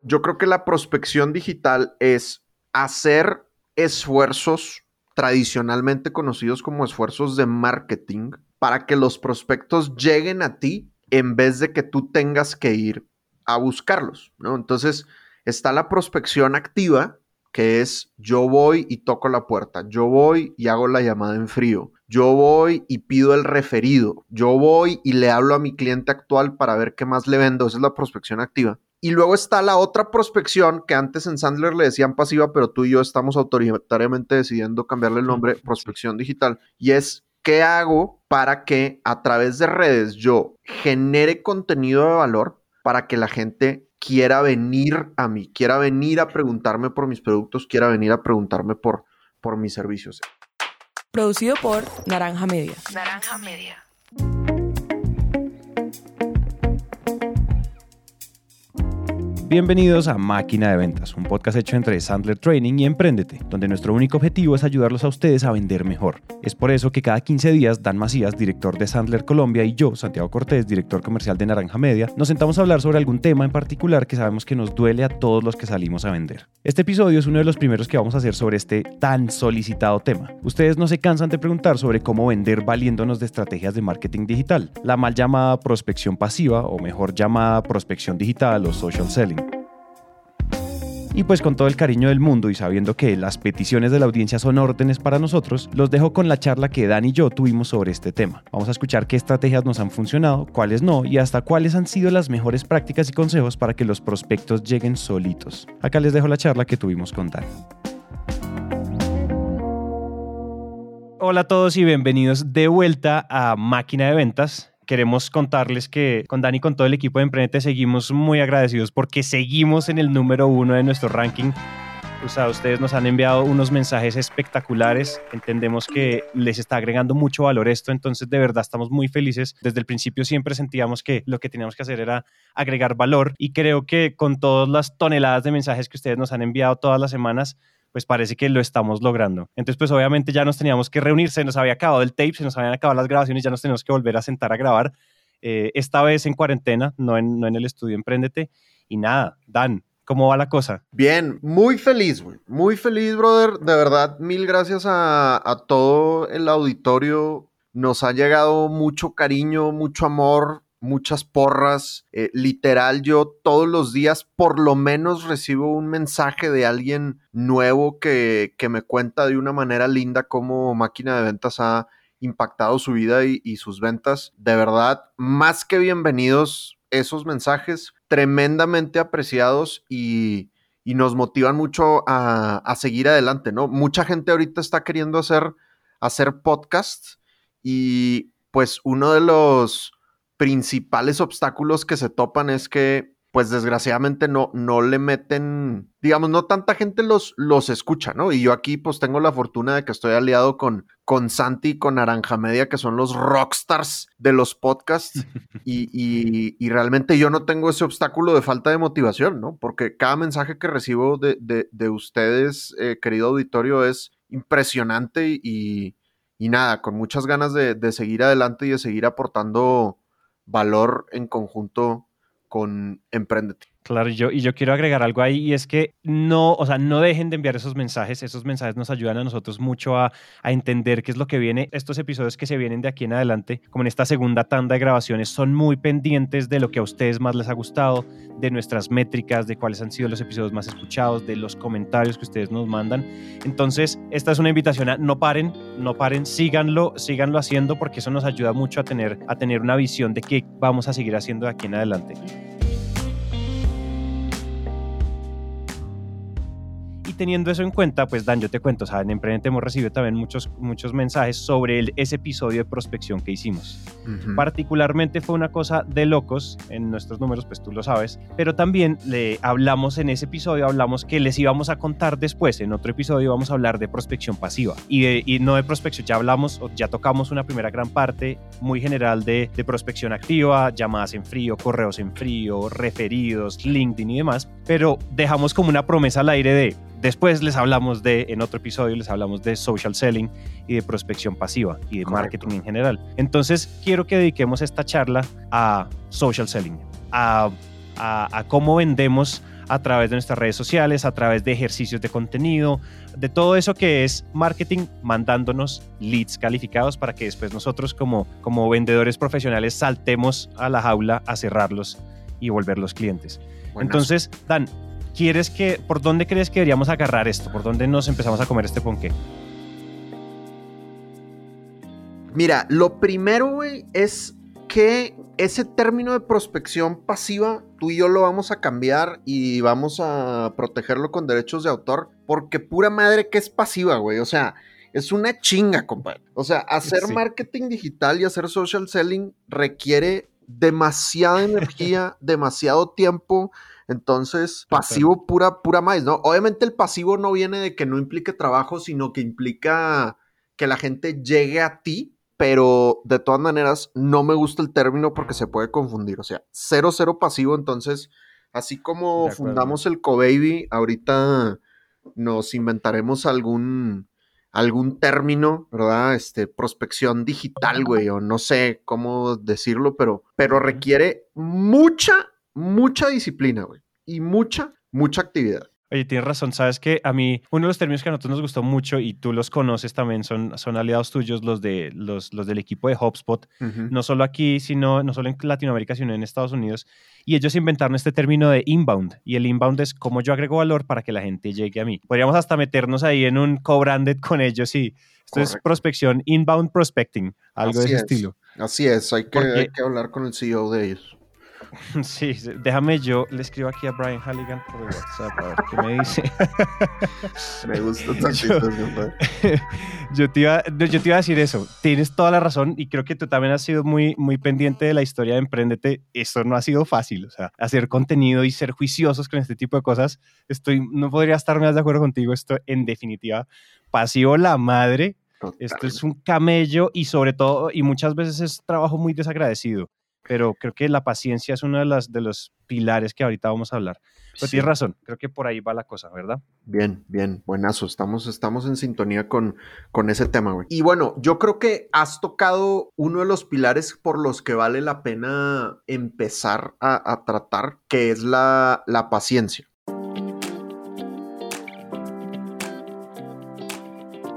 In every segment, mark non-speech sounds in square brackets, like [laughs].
Yo creo que la prospección digital es hacer esfuerzos tradicionalmente conocidos como esfuerzos de marketing para que los prospectos lleguen a ti en vez de que tú tengas que ir a buscarlos, ¿no? Entonces, está la prospección activa, que es yo voy y toco la puerta, yo voy y hago la llamada en frío, yo voy y pido el referido, yo voy y le hablo a mi cliente actual para ver qué más le vendo, esa es la prospección activa. Y luego está la otra prospección que antes en Sandler le decían pasiva, pero tú y yo estamos autoritariamente decidiendo cambiarle el nombre, prospección digital, y es ¿qué hago para que a través de redes yo genere contenido de valor para que la gente quiera venir a mí, quiera venir a preguntarme por mis productos, quiera venir a preguntarme por, por mis servicios? Producido por Naranja Media. Naranja Media. Bienvenidos a Máquina de Ventas, un podcast hecho entre Sandler Training y Emprendete, donde nuestro único objetivo es ayudarlos a ustedes a vender mejor. Es por eso que cada 15 días Dan Macías, director de Sandler Colombia, y yo, Santiago Cortés, director comercial de Naranja Media, nos sentamos a hablar sobre algún tema en particular que sabemos que nos duele a todos los que salimos a vender. Este episodio es uno de los primeros que vamos a hacer sobre este tan solicitado tema. Ustedes no se cansan de preguntar sobre cómo vender valiéndonos de estrategias de marketing digital, la mal llamada prospección pasiva o mejor llamada prospección digital o social selling. Y pues con todo el cariño del mundo y sabiendo que las peticiones de la audiencia son órdenes para nosotros, los dejo con la charla que Dan y yo tuvimos sobre este tema. Vamos a escuchar qué estrategias nos han funcionado, cuáles no y hasta cuáles han sido las mejores prácticas y consejos para que los prospectos lleguen solitos. Acá les dejo la charla que tuvimos con Dan. Hola a todos y bienvenidos de vuelta a Máquina de Ventas queremos contarles que con Dani y con todo el equipo de Emprendete seguimos muy agradecidos porque seguimos en el número uno de nuestro ranking. O sea, ustedes nos han enviado unos mensajes espectaculares. Entendemos que les está agregando mucho valor esto, entonces de verdad estamos muy felices. Desde el principio siempre sentíamos que lo que teníamos que hacer era agregar valor y creo que con todas las toneladas de mensajes que ustedes nos han enviado todas las semanas, pues parece que lo estamos logrando. Entonces, pues obviamente ya nos teníamos que reunir, se nos había acabado el tape, se nos habían acabado las grabaciones, ya nos teníamos que volver a sentar a grabar. Eh, esta vez en cuarentena, no en, no en el estudio Emprendete. Y nada, Dan, ¿Cómo va la cosa? Bien, muy feliz. Muy feliz, brother. De verdad, mil gracias a, todo el auditorio. Nos ha llegado mucho cariño, mucho amor muchas porras. Eh, literal, yo todos los días por lo menos recibo un mensaje de alguien nuevo que, que me cuenta de una manera linda cómo máquina de ventas ha impactado su vida y, sus ventas. De verdad, más que bienvenidos esos mensajes, tremendamente apreciados y, y nos motivan mucho a, a, seguir adelante, ¿no? Mucha gente ahorita está queriendo hacer, hacer podcast y pues uno de los principales obstáculos que se topan es que, pues desgraciadamente no, no le meten, digamos, no tanta gente los, los escucha, ¿no? Y yo aquí pues tengo la fortuna de que estoy aliado con, con Santi y con Naranja Media, que son los rockstars de los podcasts, [laughs] y, y, realmente yo no tengo ese obstáculo de falta de motivación, ¿no? Porque cada mensaje que recibo de, de, de ustedes, eh, querido auditorio, es impresionante y, y nada, con muchas ganas de, de seguir adelante y de seguir aportando valor en conjunto con Emprendete. Y yo, quiero agregar algo ahí y es que no, o sea, no dejen de enviar esos mensajes. Esos mensajes nos ayudan a nosotros mucho a, a, entender qué es lo que viene. Estos episodios que se vienen de aquí en adelante, como en esta segunda tanda de grabaciones, son muy pendientes de lo que a ustedes más les ha gustado, de nuestras métricas, de cuáles han sido los episodios más escuchados, de los comentarios que ustedes nos mandan. Entonces, esta es una invitación no paren, no paren, síganlo, síganlo haciendo porque eso nos ayuda mucho a tener, a tener una visión de qué vamos a seguir haciendo de aquí en adelante. Teniendo eso en cuenta, pues Dan, yo te cuento, o sea, en Emprendente hemos recibido también muchos, muchos mensajes sobre el, ese episodio de prospección que hicimos. Particularmente fue una cosa de locos en nuestros números, pues tú lo sabes, pero también le hablamos en ese episodio, hablamos que les íbamos a contar después, en otro episodio vamos a hablar de prospección pasiva y, de, y no de prospección, ya hablamos, ya tocamos una primera gran parte muy general de, de prospección activa, llamadas en frío, correos en frío, referidos, LinkedIn y demás, pero dejamos como una promesa al aire de Después les hablamos de, en otro episodio, les hablamos de social selling y de prospección pasiva y de marketing en general. Entonces, quiero que dediquemos esta charla a social selling, a, a, cómo vendemos a través de nuestras redes sociales, a través de ejercicios de contenido, de todo eso que es marketing, mandándonos leads calificados para que después nosotros como, como vendedores profesionales saltemos a la jaula a cerrarlos y volverlos clientes. Entonces, Dan, ¿quieres que, ¿por dónde crees que deberíamos agarrar esto? ¿Por dónde nos empezamos a comer este ponqué? Mira, lo primero, güey, es que ese término de prospección pasiva, tú y yo lo vamos a cambiar y vamos a protegerlo con derechos de autor, porque pura madre que es pasiva, güey. O sea, es una chinga, compadre. O sea, hacer marketing digital y hacer social selling requiere demasiada energía, [laughs] demasiado tiempo. Entonces, pasivo pura, pura más, ¿no? Obviamente el pasivo no viene de que no implique trabajo, sino que implica que la gente llegue a ti pero de todas maneras no me gusta el término porque se puede confundir. O sea, cero, cero pasivo. Entonces, así como fundamos el CoBaby, ahorita nos inventaremos algún, algún término, ¿verdad? Este, prospección digital, güey, o no sé cómo decirlo, pero, pero requiere mucha, mucha disciplina, güey, y mucha, mucha actividad. Oye, tienes razón, sabes que a mí uno de los términos que a nosotros nos gustó mucho y tú los conoces también, son, son aliados tuyos, los, de, los, los del equipo de HubSpot, no solo aquí, sino no solo en Latinoamérica, sino en Estados Unidos. Y ellos inventaron este término de inbound. Y el inbound es cómo yo agrego valor para que la gente llegue a mí. Podríamos hasta meternos ahí en un co-branded con ellos y esto es prospección, inbound prospecting, algo de ese estilo. Así es, hay que, hay que hablar con el CEO de ellos. [laughs] Sí, déjame yo, le escribo aquí a Brian Halligan por WhatsApp a ver qué me dice. [laughs] me gusta tantito, [laughs] yo, yo, te iba, yo te iba a decir eso, tienes toda la razón y creo que tú también has sido muy, muy pendiente de la historia de Emprendete. Esto no ha sido fácil, o sea, hacer contenido y ser juiciosos con este tipo de cosas, estoy, no podría estar más de acuerdo contigo, esto en definitiva, pasivo la madre, Esto es un camello y sobre todo, y muchas veces es trabajo muy desagradecido pero creo que la paciencia es uno de, las, de los pilares que ahorita vamos a hablar. Pero tienes razón, creo que por ahí va la cosa, ¿verdad? Bien, bien, buenazo. Estamos, estamos en sintonía con, con ese tema, güey. Y bueno, yo creo que has tocado uno de los pilares por los que vale la pena empezar a, a tratar, que es la, la paciencia.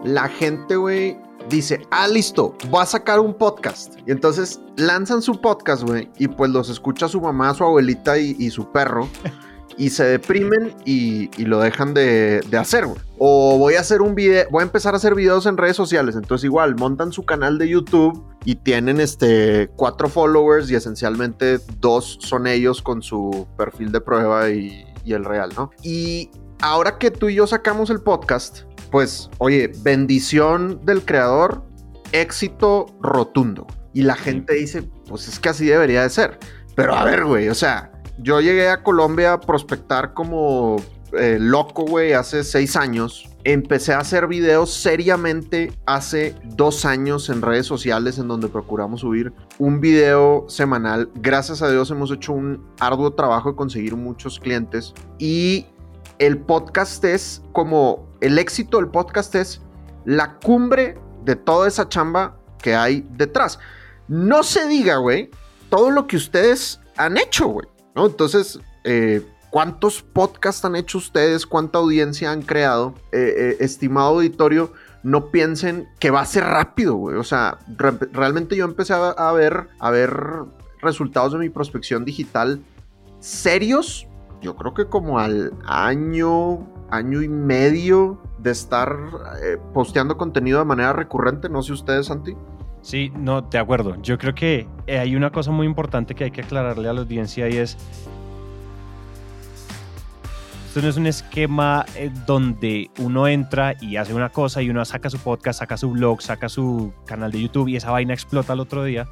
La gente, güey, dice, ah, listo, voy a sacar un podcast. Y entonces lanzan su podcast, güey, y pues los escucha su mamá, su abuelita y, su perro. y se deprimen y, lo dejan de, hacer. O voy a hacer un video, voy a empezar a hacer videos en redes sociales. Entonces, igual, montan su canal de YouTube y tienen este cuatro followers y esencialmente dos son ellos con su perfil de prueba y, y el real, ¿no? Y ahora que tú y yo sacamos el podcast, pues, oye, bendición del creador, éxito rotundo. Y la gente dice, pues es que así debería de ser. Pero a ver, güey, o sea, yo llegué a Colombia a prospectar como eh, loco, güey, hace seis años. Empecé a hacer videos seriamente hace dos años en redes sociales en donde procuramos subir un video semanal. Gracias a Dios hemos hecho un arduo trabajo de conseguir muchos clientes y el podcast es como el éxito del podcast es la cumbre de toda esa chamba que hay detrás. No se diga, güey, todo lo que ustedes han hecho, güey, ¿no? Entonces, eh, ¿cuántos podcasts han hecho ustedes? ¿Cuánta audiencia han creado? Eh, eh, estimado auditorio, no piensen que va a ser rápido, güey. O sea, realmente yo empecé a, ver, a ver resultados de mi prospección digital serios yo creo que como al año, año y medio de estar eh, posteando contenido de manera recurrente. No sé ustedes, Santi. Sí, no, de acuerdo. Yo creo que eh, hay una cosa muy importante que hay que aclararle a la audiencia y es, esto no es un esquema eh, donde uno entra y hace una cosa y uno saca su podcast, saca su blog, saca su canal de YouTube y esa vaina explota el otro día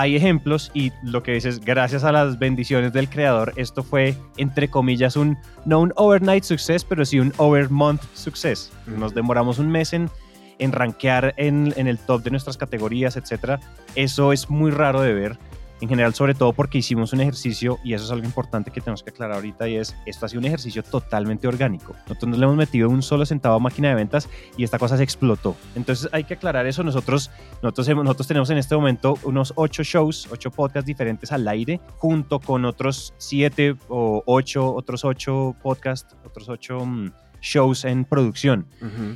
hay ejemplos y lo que dices, gracias a las bendiciones del creador, esto fue, entre comillas, un, no un overnight success, pero sí un overmonth success. Nos demoramos un mes en, en rankear en, en el top de nuestras categorías, etc. Eso es muy raro de ver. En general, sobre todo porque hicimos un ejercicio, y eso es algo importante que tenemos que aclarar ahorita, y es, esto ha sido un ejercicio totalmente orgánico. Nosotros no le hemos metido un solo centavo a máquina de ventas y esta cosa se explotó. Entonces hay que aclarar eso. Nosotros, nosotros, nosotros tenemos en este momento unos ocho shows, ocho podcasts diferentes al aire, junto con otros siete o ocho, otros ocho podcasts, otros ocho... Mm, shows en producción.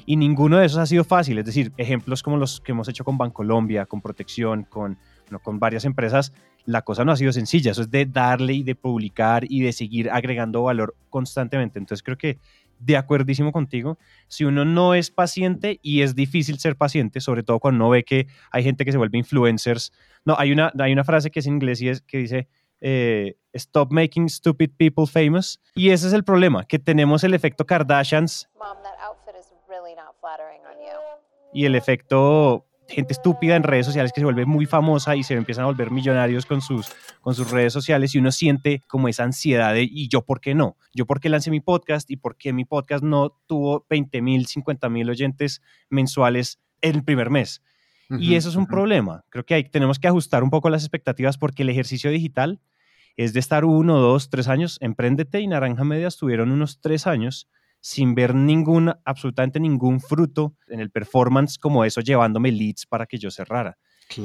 Y ninguno de esos ha sido fácil. Es decir, ejemplos como los que hemos hecho con Bancolombia, con Protección, con, con varias empresas, la cosa no ha sido sencilla. Eso es de darle y de publicar y de seguir agregando valor constantemente. Entonces creo que de acuerdísimo contigo, si uno no es paciente y es difícil ser paciente, sobre todo cuando uno ve que hay gente que se vuelve influencers. No, hay una, hay una frase que es en inglés y es que dice, eh, Stop Making Stupid People Famous. Y ese es el problema, que tenemos el efecto Kardashians y el efecto gente estúpida en redes sociales que se vuelve muy famosa y se empiezan a volver millonarios con sus, con sus redes sociales y uno siente como esa ansiedad de ¿y yo por qué no? ¿Yo por qué lancé mi podcast y por qué mi podcast no tuvo 20 mil, 50 mil oyentes mensuales en el primer mes? y eso es un problema. Creo que ahí tenemos que ajustar un poco las expectativas porque el ejercicio digital es de estar uno, dos, tres años. Emprendete y Naranja Media estuvieron unos tres años sin ver ningún, absolutamente ningún fruto en el performance como eso, llevándome leads para que yo cerrara.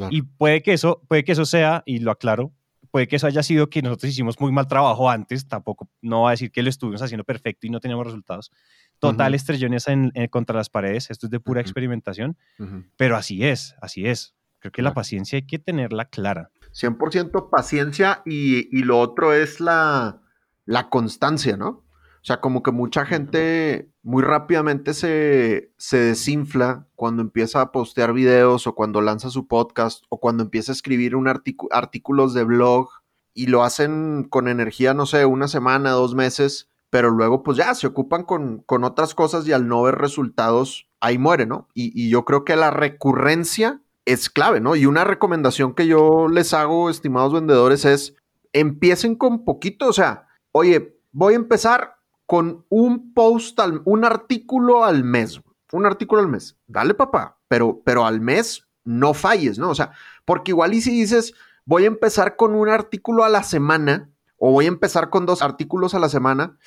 Y puede que eso, puede que eso sea, y lo aclaro, puede que eso haya sido que nosotros hicimos muy mal trabajo antes, tampoco, no va a decir que lo estuvimos haciendo perfecto y no teníamos resultados. Total estrellones en, contra las paredes, esto es de pura experimentación, pero así es, así es. Creo que la paciencia hay que tenerla clara. 100% paciencia y, y, lo otro es la, la constancia, ¿no? O sea, como que mucha gente muy rápidamente se, se, desinfla cuando empieza a postear videos o cuando lanza su podcast o cuando empieza a escribir un artículos de blog y lo hacen con energía, no sé, una semana, dos meses, pero luego pues ya se ocupan con, con otras cosas y al no ver resultados, ahí muere, ¿no? Y, y yo creo que la recurrencia es clave, ¿no? Y una recomendación que yo les hago, estimados vendedores, es empiecen con poquito, o sea, oye, voy a empezar con un post, al, un artículo al mes, un artículo al mes. Dale, papá, pero, pero al mes no falles, ¿no? O sea, porque igual y si dices, voy a empezar con un artículo a la semana o voy a empezar con dos artículos a la semana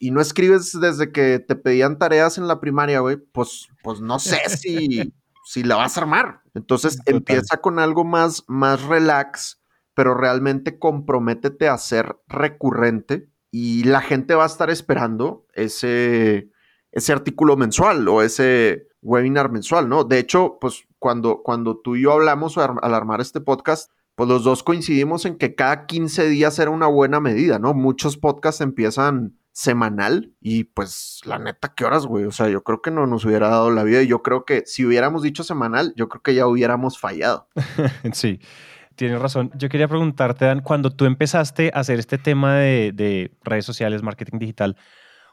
y no escribes desde que te pedían tareas en la primaria, güey, pues, pues no sé [laughs] si, si la vas a armar. Entonces empieza con algo más, más relax, pero realmente comprométete a ser recurrente y la gente va a estar esperando ese, ese artículo mensual o ese webinar mensual, ¿no? De hecho, pues cuando, cuando tú y yo hablamos al armar este podcast, pues los dos coincidimos en que cada 15 días era una buena medida, ¿no? Muchos podcasts empiezan semanal y pues la neta, ¿qué horas, güey? O sea, yo creo que no nos hubiera dado la vida y yo creo que si hubiéramos dicho semanal, yo creo que ya hubiéramos fallado. [laughs] sí tienes razón. Yo quería preguntarte, Dan, cuando tú empezaste a hacer este tema de, redes sociales, marketing digital,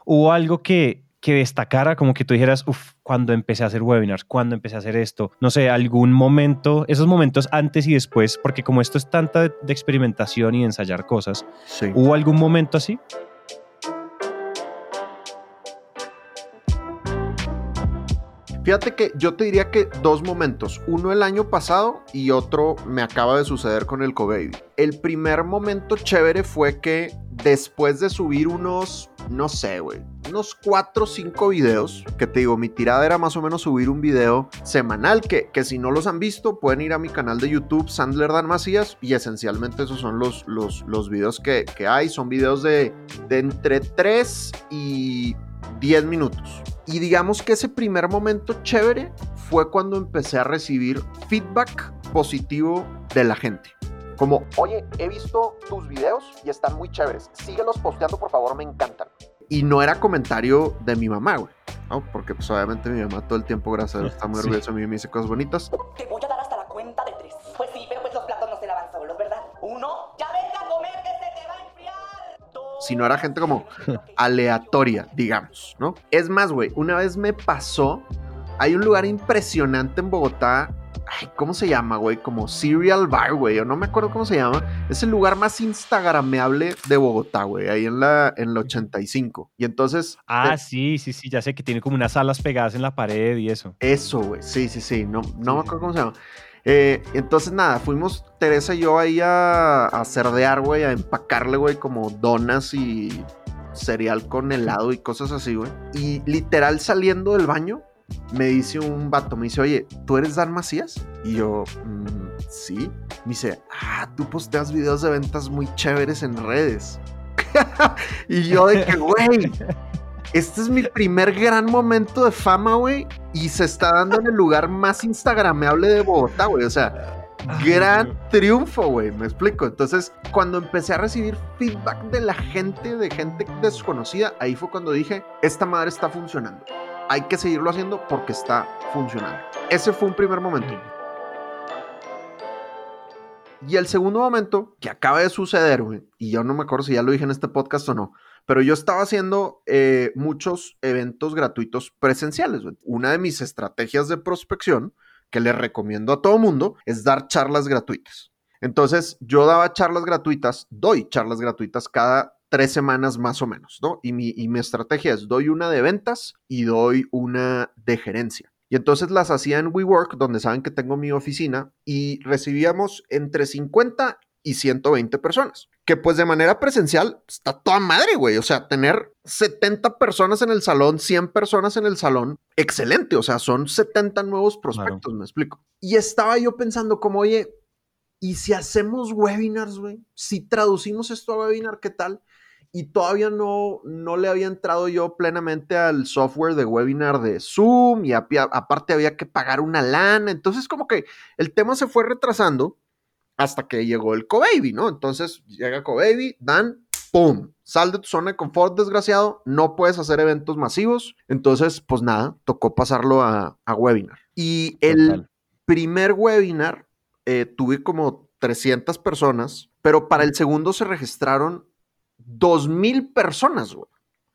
¿hubo algo que, que destacara, como que tú dijeras, uff, cuando empecé a hacer webinars, cuando empecé a hacer esto, no sé, algún momento, esos momentos antes y después, porque como esto es tanta de, experimentación y de ensayar cosas, ¿hubo algún momento así? Fíjate que yo te diría que dos momentos, uno el año pasado y otro me acaba de suceder con el Cobaby. El primer momento chévere fue que después de subir unos, no sé, güey, unos cuatro o cinco videos, que te digo, mi tirada era más o menos subir un video semanal, que, que si no los han visto, pueden ir a mi canal de YouTube, Sandler Dan Macías, y esencialmente esos son los, los, los videos que, que hay, son videos de, de entre 3 y 10 minutos. Y digamos que ese primer momento chévere fue cuando empecé a recibir feedback positivo de la gente. Como, oye, he visto tus videos y están muy chéveres. Síguelos posteando, por favor, me encantan. Y no era comentario de mi mamá, güey. ¿no? Porque pues obviamente mi mamá todo el tiempo, gracias a Dios, está muy orgullosa de mí y me dice cosas bonitas. Te sino era gente como aleatoria, digamos, ¿no? Es más, güey, una vez me pasó, hay un lugar impresionante en Bogotá, ay, ¿cómo se llama, güey? Como Serial Bar, güey, o no me acuerdo cómo se llama. Es el lugar más instagrameable de Bogotá, güey, ahí en la, en la 85. Y entonces... Ah, eh, sí, sí, sí, ya sé que tiene como unas alas pegadas en la pared y eso. Eso, güey, sí, sí, sí, no, no me acuerdo cómo se llama. Eh, entonces, nada, fuimos Teresa y yo ahí a, a cerdear, güey, a empacarle, güey, como donas y cereal con helado y cosas así, güey. Y literal saliendo del baño, me dice un vato, me dice, oye, ¿tú eres Dan Macías? Y yo, "Mm, sí. Me dice, ah, tú posteas videos de ventas muy chéveres en redes. [laughs] y yo de que, güey, este es mi primer gran momento de fama, güey. Y se está dando en el lugar más instagrameable de Bogotá, güey. O sea, gran triunfo, güey. Me explico. Entonces, cuando empecé a recibir feedback de la gente, de gente desconocida, ahí fue cuando dije, esta madre está funcionando. Hay que seguirlo haciendo porque está funcionando. Ese fue un primer momento. Y el segundo momento que acaba de suceder, güey, y yo no me acuerdo si ya lo dije en este podcast o no, pero yo estaba haciendo eh, muchos eventos gratuitos presenciales. Una de mis estrategias de prospección que les recomiendo a todo mundo es dar charlas gratuitas. Entonces, yo daba charlas gratuitas, doy charlas gratuitas cada tres semanas más o menos, ¿no? Y mi, y mi estrategia es, doy una de ventas y doy una de gerencia. Y entonces las hacía en WeWork, donde saben que tengo mi oficina, y recibíamos entre 50 y 120 personas. Que pues de manera presencial está toda madre, güey. O sea, tener 70 personas en el salón, 100 personas en el salón, excelente. O sea, son 70 nuevos prospectos, me explico. Y estaba yo pensando como, oye, ¿y si hacemos webinars, güey? Si traducimos esto a webinar, ¿qué tal? Y todavía no, no le había entrado yo plenamente al software de webinar de Zoom y aparte había que pagar una lana. Entonces como que el tema se fue retrasando hasta que llegó el Cobaby, ¿no? Entonces llega Cobaby, dan, ¡pum! Sal de tu zona de confort, desgraciado, no puedes hacer eventos masivos. Entonces, pues nada, tocó pasarlo a, a webinar. Y el Total. primer webinar eh, tuve como 300 personas, pero para el segundo se registraron 2.000 personas, güey.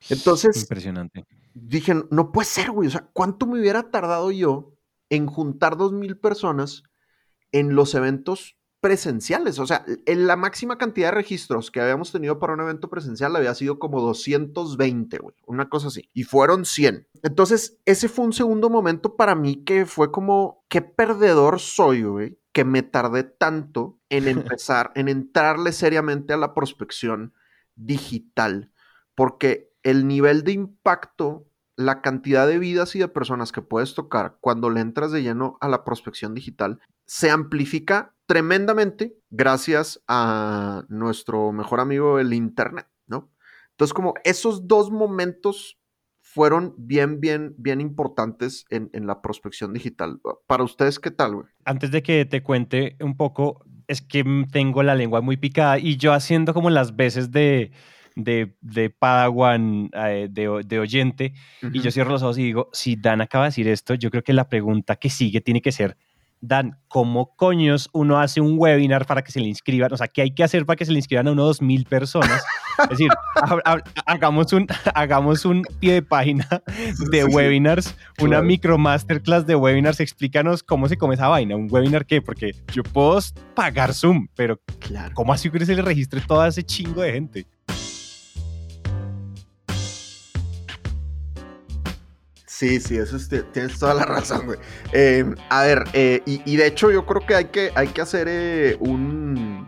Entonces Impresionante. dije, no puede ser, güey. O sea, ¿cuánto me hubiera tardado yo en juntar 2.000 personas en los eventos presenciales? O sea, en la máxima cantidad de registros que habíamos tenido para un evento presencial había sido como 220, güey. Una cosa así. Y fueron 100. Entonces, ese fue un segundo momento para mí que fue como, qué perdedor soy, güey, que me tardé tanto en [laughs] empezar, en entrarle seriamente a la prospección digital. Porque el nivel de impacto la cantidad de vidas y de personas que puedes tocar cuando le entras de lleno a la prospección digital se amplifica tremendamente gracias a nuestro mejor amigo el Internet, ¿no? Entonces, como esos dos momentos fueron bien, bien, bien importantes en, en la prospección digital. Para ustedes, ¿qué tal, güey? Antes de que te cuente un poco, es que tengo la lengua muy picada y yo haciendo como las veces de, de, de Padawan, eh, de, de oyente, y yo cierro los ojos y digo, si Dan acaba de decir esto, yo creo que la pregunta que sigue tiene que ser, Dan, ¿cómo coños uno hace un webinar para que se le inscriban? O sea, ¿qué hay que hacer para que se le inscriban a uno dos mil personas? Es decir, [laughs] ha- ha- hagamos un, hagamos un pie de página de Sí, webinars, una claro. micro masterclass de webinars. Explícanos cómo se come esa vaina. ¿Un webinar qué? Porque yo puedo pagar Zoom, pero Claro. ¿cómo así que se le registre todo ese chingo de gente? Sí, sí, eso es- tienes toda la razón, güey. Eh, a ver, eh, y, de hecho yo creo que hay que, hay que hacer eh, un,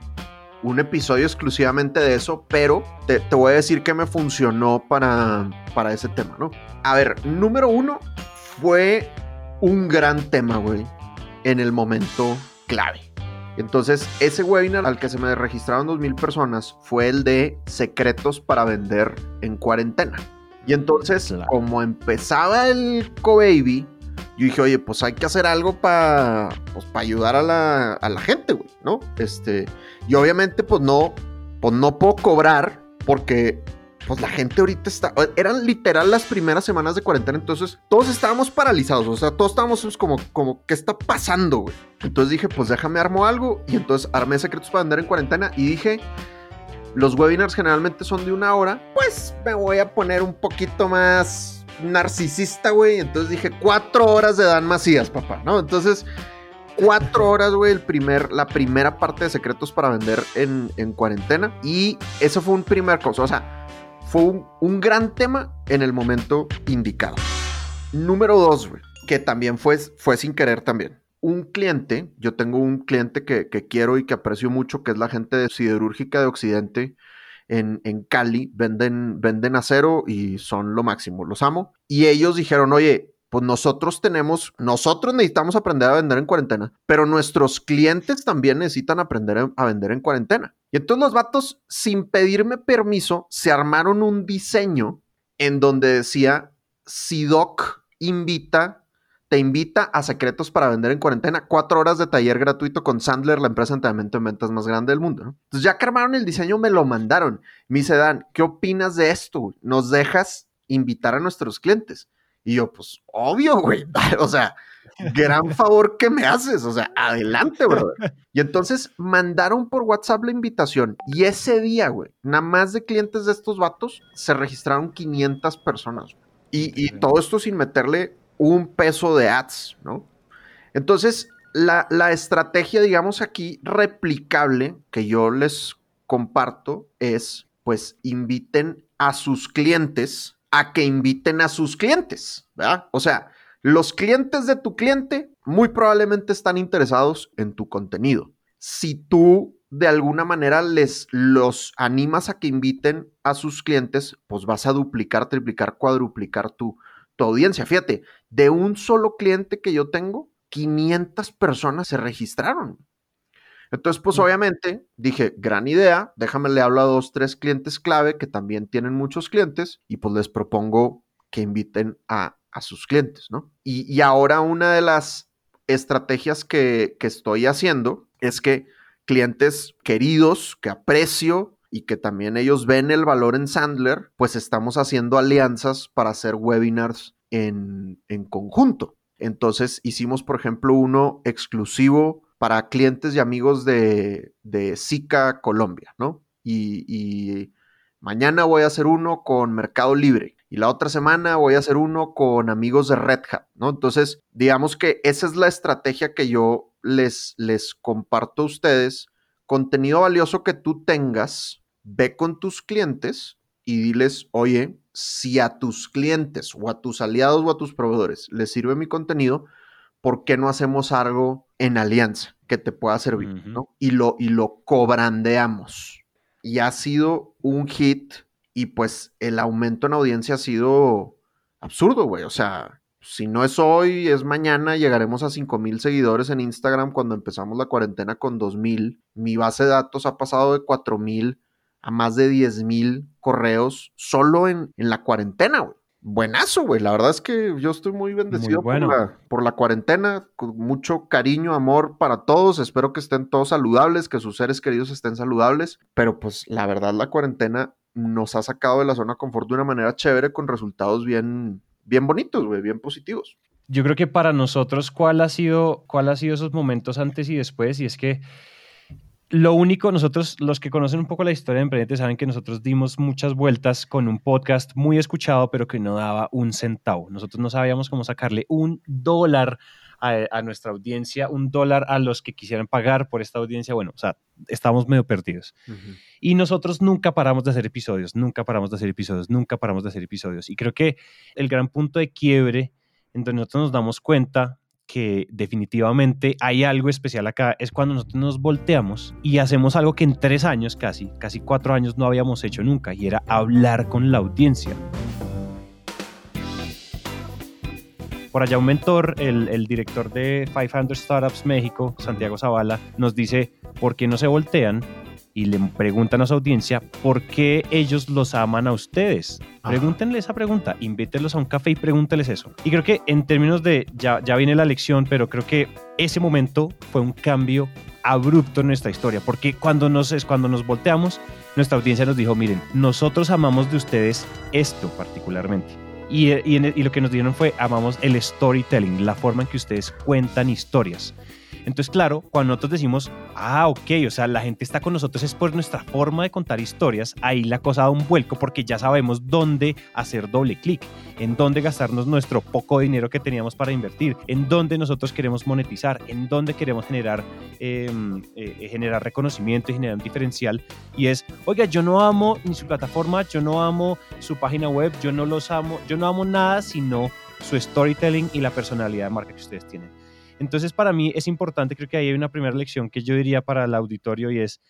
un episodio exclusivamente de eso, pero te, te voy a decir que me funcionó para, para ese tema, ¿no? A ver, número uno fue un gran tema, güey, en el momento clave. Entonces, ese webinar al que se me registraron 2.000 personas fue el de secretos para vender en cuarentena. Y entonces, Claro. como empezaba el Co-Baby, yo dije, oye, pues hay que hacer algo para pues, pa ayudar a la, a la gente, güey, ¿no? Este, y obviamente, pues no, pues no puedo cobrar porque pues la gente ahorita está, eran literal las primeras semanas de cuarentena, entonces todos estábamos paralizados, o sea, todos estábamos como, como, ¿qué está pasando, güey? Entonces dije, pues déjame armo algo, y entonces armé secretos para vender en cuarentena, y dije, los webinars generalmente son de una hora, pues me voy a poner un poquito más narcisista, güey, entonces dije, cuatro horas de Dan Macías, papá, ¿no? Entonces... Cuatro horas, güey, el primer, la primera parte de secretos para vender en, en cuarentena. Y eso fue un primer cosa. O sea, fue un, un gran tema en el momento indicado. Número dos, güey, que también fue, fue sin querer también. Un cliente, yo tengo un cliente que, quiero y que aprecio mucho, que es la gente de Siderúrgica de Occidente en, en Cali, venden, venden acero y son lo máximo, los amo. Y ellos dijeron, oye, pues nosotros tenemos, nosotros necesitamos aprender a vender en cuarentena, pero nuestros clientes también necesitan aprender a vender en cuarentena. Y entonces los vatos, sin pedirme permiso, se armaron un diseño en donde decía, Sidoc invita, te invita a secretos para vender en cuarentena, cuatro horas de taller gratuito con Sandler, la empresa de entrenamiento de ventas más grande del mundo. ¿no? Entonces ya que armaron el diseño, me lo mandaron. Me dice, Dan, ¿qué opinas de esto? ¿Nos dejas invitar a nuestros clientes? Y yo, pues, obvio, güey. [laughs] O sea, gran favor que me haces. O sea, adelante, brother. Y entonces mandaron por WhatsApp la invitación. Y ese día, güey, nada más de clientes de estos vatos, se registraron 500 personas. Y, y todo esto sin meterle un peso de ads, ¿no? Entonces, la, la estrategia, digamos aquí, replicable que yo les comparto es, pues, inviten a sus clientes a que inviten a sus clientes, ¿verdad? O sea, los clientes de tu cliente muy probablemente están interesados en tu contenido. Si tú de alguna manera les los animas a que inviten a sus clientes, pues vas a duplicar, triplicar, cuadruplicar tu, tu audiencia. Fíjate, de un solo cliente que yo tengo, 500 personas se registraron. Entonces, pues obviamente dije, gran idea, déjame le hablo a dos, tres clientes clave que también tienen muchos clientes y pues les propongo que inviten a, a sus clientes, ¿no? Y, y, ahora una de las estrategias que, que estoy haciendo es que clientes queridos, que aprecio y que también ellos ven el valor en Sandler, pues estamos haciendo alianzas para hacer webinars en, en conjunto. Entonces hicimos, por ejemplo, uno exclusivo para clientes y amigos de, de Zika Colombia, ¿no? Y, y, mañana voy a hacer uno con Mercado Libre y la otra semana voy a hacer uno con amigos de Red Hat, ¿no? Entonces, digamos que esa es la estrategia que yo les, les comparto a ustedes. Contenido valioso que tú tengas, ve con tus clientes y diles, oye, si a tus clientes o a tus aliados o a tus proveedores les sirve mi contenido, ¿por qué no hacemos algo en alianza que te pueda servir? Uh -huh. ¿no? Y, lo, y lo cobrandeamos. Y ha sido un hit y pues el aumento en audiencia ha sido absurdo, güey. O sea, si no es hoy, es mañana, llegaremos a 5 mil seguidores en Instagram cuando empezamos la cuarentena con 2 mil. Mi base de datos ha pasado de 4 mil a más de 10 mil correos solo en, en la cuarentena, güey buenazo, güey. La verdad es que yo estoy muy bendecido muy bueno. por, la, por, la, cuarentena, con mucho cariño, amor para todos. Espero que estén todos saludables, que sus seres queridos estén saludables. Pero pues la verdad, la cuarentena nos ha sacado de la zona de confort de una manera chévere con resultados bien, bien bonitos, güey, bien positivos. Yo creo que para nosotros, ¿cuál ha sido, cuál ha sido esos momentos antes y después? Y es que lo único, nosotros, los que conocen un poco la historia de Emprendete, saben que nosotros dimos muchas vueltas con un podcast muy escuchado, pero que no daba un centavo. Nosotros no sabíamos cómo sacarle un dólar a, a, nuestra audiencia, un dólar a los que quisieran pagar por esta audiencia. Bueno, o sea, estábamos medio perdidos. Uh -huh. Y nosotros nunca paramos de hacer episodios, nunca paramos de hacer episodios, nunca paramos de hacer episodios. Y creo que el gran punto de quiebre en donde nosotros nos damos cuenta que definitivamente hay algo especial acá es cuando nosotros nos volteamos y hacemos algo que en tres años casi, casi cuatro años no habíamos hecho nunca y era hablar con la audiencia. Por allá un mentor, el, director de 500 Startups México, Santiago Zavala, nos dice, ¿por qué no se voltean y le preguntan a su audiencia por qué ellos los aman a ustedes. Pregúntenle esa pregunta, invítenlos a un café y pregúntenles eso. Y creo que en términos de, ya, ya viene la lección, pero creo que ese momento fue un cambio abrupto en nuestra historia, porque cuando nos, es cuando nos volteamos, nuestra audiencia nos dijo, miren, nosotros amamos de ustedes esto particularmente. Y, y, el, y lo que nos dijeron fue, amamos el storytelling, la forma en que ustedes cuentan historias. Entonces, claro, cuando nosotros decimos, ah, ok, o sea, la gente está con nosotros es por nuestra forma de contar historias, ahí la cosa da un vuelco porque ya sabemos dónde hacer doble clic, en dónde gastarnos nuestro poco dinero que teníamos para invertir, en dónde nosotros queremos monetizar, en dónde queremos generar, eh, eh, generar reconocimiento y generar un diferencial. Y es, oiga, yo no amo ni su plataforma, yo no amo su página web, yo no los amo, yo no amo nada sino su storytelling y la personalidad de marca que ustedes tienen. Entonces, para mí es importante, creo que ahí hay una primera lección que yo diría para el auditorio y es,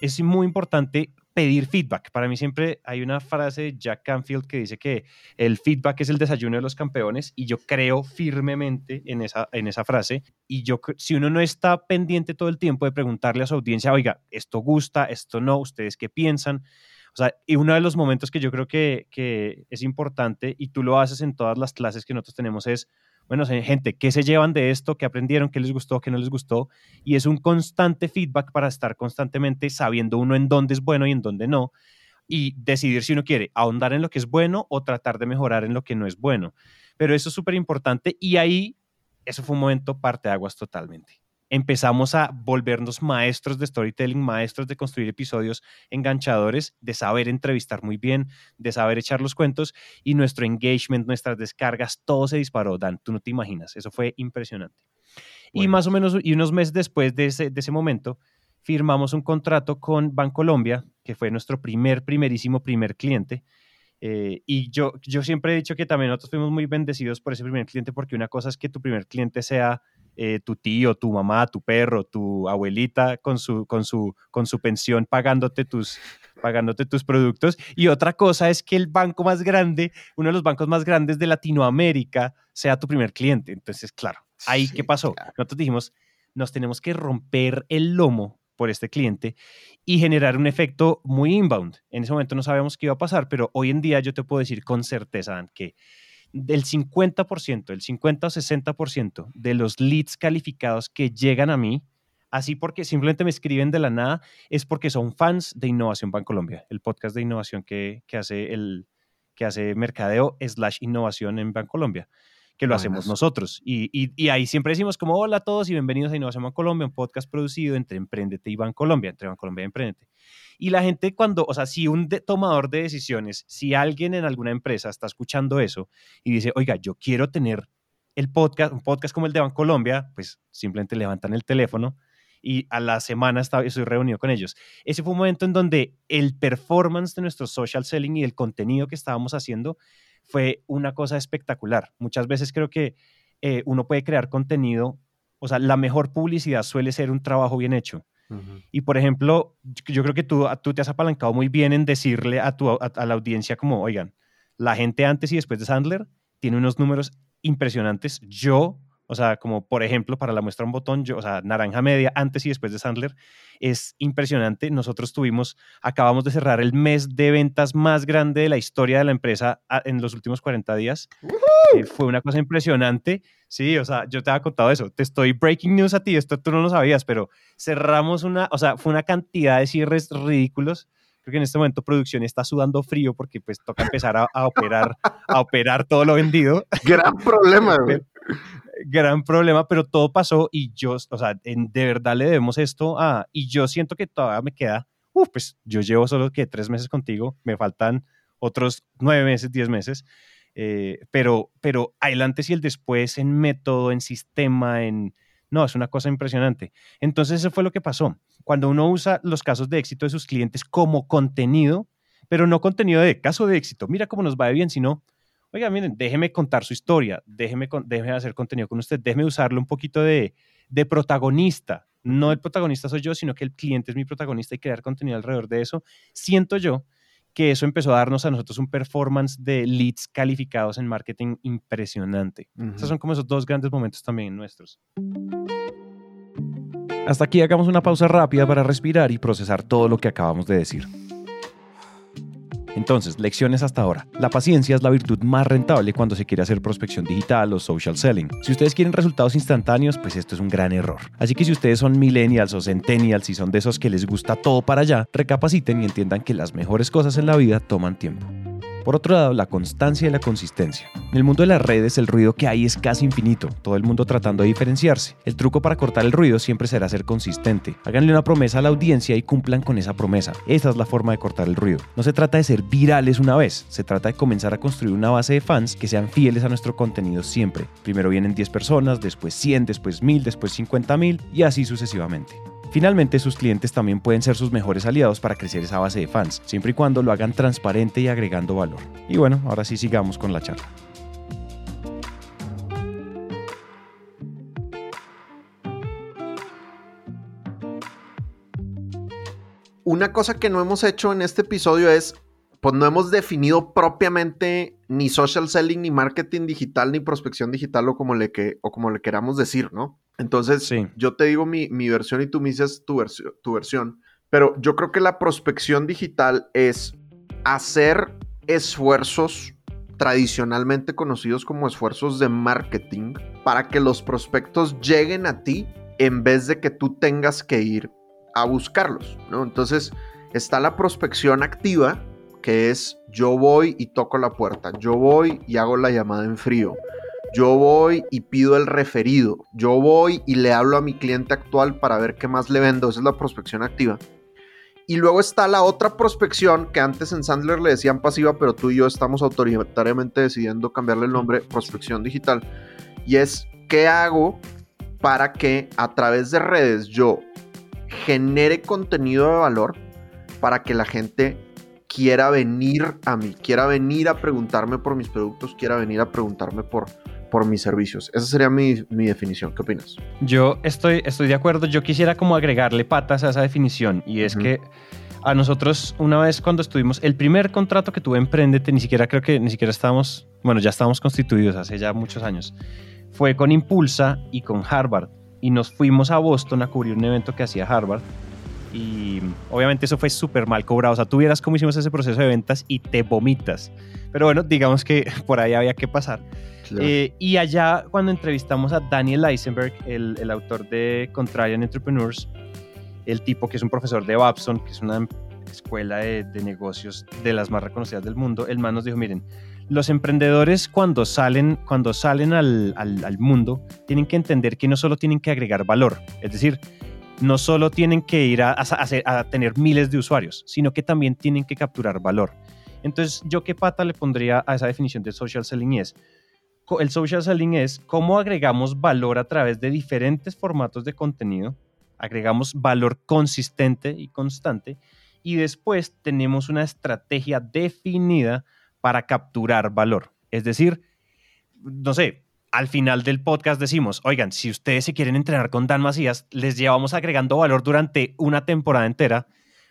es muy importante pedir feedback. Para mí siempre hay una frase de Jack Canfield que dice que el feedback es el desayuno de los campeones y yo creo firmemente en esa, en esa frase. Y yo, si uno no está pendiente todo el tiempo de preguntarle a su audiencia, oiga, esto gusta, esto no, ustedes qué piensan. O sea, y uno de los momentos que yo creo que, que es importante y tú lo haces en todas las clases que nosotros tenemos es, bueno, gente, ¿qué se llevan de esto? ¿Qué aprendieron? ¿Qué les gustó? ¿Qué no les gustó? Y es un constante feedback para estar constantemente sabiendo uno en dónde es bueno y en dónde no. Y decidir si uno quiere ahondar en lo que es bueno o tratar de mejorar en lo que no es bueno. Pero eso es súper importante y ahí, eso fue un momento parte aguas totalmente empezamos a volvernos maestros de storytelling, maestros de construir episodios enganchadores, de saber entrevistar muy bien, de saber echar los cuentos y nuestro engagement, nuestras descargas, todo se disparó, Dan, tú no te imaginas, eso fue impresionante. Y más o menos, y unos meses después de ese, de ese momento, firmamos un contrato con Bancolombia, que fue nuestro primer, primerísimo, primer cliente. Eh, y yo, yo siempre he dicho que también nosotros fuimos muy bendecidos por ese primer cliente, porque una cosa es que tu primer cliente sea eh, tu tío, tu mamá, tu perro, tu abuelita con su, con su, con su pensión pagándote tus, pagándote tus productos. Y otra cosa es que el banco más grande, uno de los bancos más grandes de Latinoamérica, sea tu primer cliente. Entonces, claro, ahí qué pasó. Nosotros dijimos, nos tenemos que romper el lomo por este cliente y generar un efecto muy inbound. En ese momento no sabíamos qué iba a pasar, pero hoy en día yo te puedo decir con certeza que del 50%, el 50 o 60% de los leads calificados que llegan a mí, así porque simplemente me escriben de la nada, es porque son fans de Innovación Bancolombia, el podcast de innovación que, que hace el que hace mercadeo slash innovación en Bancolombia que lo hacemos nosotros. Y, y, ahí siempre decimos como hola a todos y bienvenidos a Innovación Colombia, un podcast producido entre Emprendete y Bancolombia, entre Bancolombia y Emprendete. Y la gente cuando, o sea, si un tomador de decisiones, si alguien en alguna empresa está escuchando eso y dice, oiga, yo quiero tener el podcast, un podcast como el de Bancolombia, pues simplemente levantan el teléfono y a la semana estaba, estoy reunido con ellos. Ese fue un momento en donde el performance de nuestro social selling y el contenido que estábamos haciendo fue una cosa espectacular. Muchas veces creo que eh, uno puede crear contenido, o sea, la mejor publicidad suele ser un trabajo bien hecho. Y por ejemplo, yo creo que tú, tú te has apalancado muy bien en decirle a, tu, a, la audiencia como, oigan, la gente antes y después de Sandler tiene unos números impresionantes. Yo, o sea, como por ejemplo, para la muestra un botón, yo, o sea, naranja media antes y después de Sandler, es impresionante. Nosotros tuvimos, acabamos de cerrar el mes de ventas más grande de la historia de la empresa en los últimos 40 días. Eh, fue una cosa impresionante. Sí, o sea, yo te había contado eso. Te estoy breaking news a ti, esto tú no lo sabías, pero cerramos una, o sea, fue una cantidad de cierres ridículos. Creo que en este momento producción está sudando frío porque pues toca empezar a, a operar, a operar todo lo vendido. Gran problema, [laughs] güey. Gran problema, pero todo pasó y yo, o sea, de verdad le debemos esto a, y yo siento que todavía me queda, uf, pues yo llevo solo que tres meses contigo, me faltan otros nueve meses, diez meses, eh, pero, pero el antes y el después en método, en sistema, en... No, es una cosa impresionante. Entonces eso fue lo que pasó. Cuando uno usa los casos de éxito de sus clientes como contenido, pero no contenido de caso de éxito, mira cómo nos va de bien, sino, oiga, miren, déjeme contar su historia, déjeme, déjeme hacer contenido con usted, déjeme usarlo un poquito de, de protagonista. No el protagonista soy yo, sino que el cliente es mi protagonista y crear contenido alrededor de eso. Siento yo que eso empezó a darnos a nosotros un performance de leads calificados en marketing impresionante. Esos son como esos dos grandes momentos también nuestros. Hasta aquí hagamos una pausa rápida para respirar y procesar todo lo que acabamos de decir. Entonces, lecciones hasta ahora. La paciencia es la virtud más rentable cuando se quiere hacer prospección digital o social selling. Si ustedes quieren resultados instantáneos, pues esto es un gran error. Así que si ustedes son millennials o centennials y son de esos que les gusta todo para allá, recapaciten y entiendan que las mejores cosas en la vida toman tiempo. Por otro lado, la constancia y la consistencia. En el mundo de las redes el ruido que hay es casi infinito, todo el mundo tratando de diferenciarse. El truco para cortar el ruido siempre será ser consistente. Háganle una promesa a la audiencia y cumplan con esa promesa. Esa es la forma de cortar el ruido. No se trata de ser virales una vez, se trata de comenzar a construir una base de fans que sean fieles a nuestro contenido siempre. Primero vienen 10 personas, después 100, después 1000, después 50 mil y así sucesivamente. Finalmente, sus clientes también pueden ser sus mejores aliados para crecer esa base de fans, siempre y cuando lo hagan transparente y agregando valor. Y bueno, ahora sí sigamos con la charla. Una cosa que no hemos hecho en este episodio es, pues no hemos definido propiamente ni social selling, ni marketing digital, ni prospección digital o como le, queramos decir, ¿no? Entonces, yo te digo mi, versión y tú me dices tu, tu versión. Pero yo creo que la prospección digital es hacer esfuerzos tradicionalmente conocidos como esfuerzos de marketing para que los prospectos lleguen a ti en vez de que tú tengas que ir a buscarlos, ¿no? Entonces está la prospección activa, que es yo voy y toco la puerta, yo voy y hago la llamada en frío, yo voy y pido el referido, yo voy y le hablo a mi cliente actual para ver qué más le vendo, esa es la prospección activa. Y luego está la otra prospección que antes en Sandler le decían pasiva, pero tú y yo estamos autoritariamente decidiendo cambiarle el nombre, prospección digital. Y es, ¿qué hago para que a través de redes yo genere contenido de valor para que la gente quiera venir a mí, quiera venir a preguntarme por mis productos, quiera venir a preguntarme por, por mis servicios. Esa sería mi, definición. ¿Qué opinas? Yo estoy, estoy de acuerdo. Yo quisiera como agregarle patas a esa definición y es que a nosotros una vez cuando estuvimos, el primer contrato que tuve en Prendete, ni siquiera creo que ni siquiera estábamos, bueno, ya estábamos constituidos hace ya muchos años, fue con Impulsa y con Harvard y nos fuimos a Boston a cubrir un evento que hacía Harvard y obviamente eso fue súper mal cobrado. O sea, tú vieras cómo hicimos ese proceso de ventas y te vomitas. Pero bueno, digamos que [laughs] por ahí había que pasar. Eh, y allá, cuando entrevistamos a Daniel Eisenberg, el, el, autor de Contrarian Entrepreneurs, el tipo que es un profesor de Babson, que es una escuela de, de negocios de las más reconocidas del mundo, el man nos dijo, miren, los emprendedores cuando salen, cuando salen al, al, al, mundo tienen que entender que no solo tienen que agregar valor, es decir, no solo tienen que ir a, a, a, tener miles de usuarios, sino que también tienen que capturar valor. Entonces, ¿yo qué pata le pondría a esa definición de social selling? es, el social selling es cómo agregamos valor a través de diferentes formatos de contenido, agregamos valor consistente y constante, y después tenemos una estrategia definida para capturar valor. Es decir, no sé, al final del podcast decimos, oigan, si ustedes se quieren entrenar con Dan Macías, les llevamos agregando valor durante una temporada entera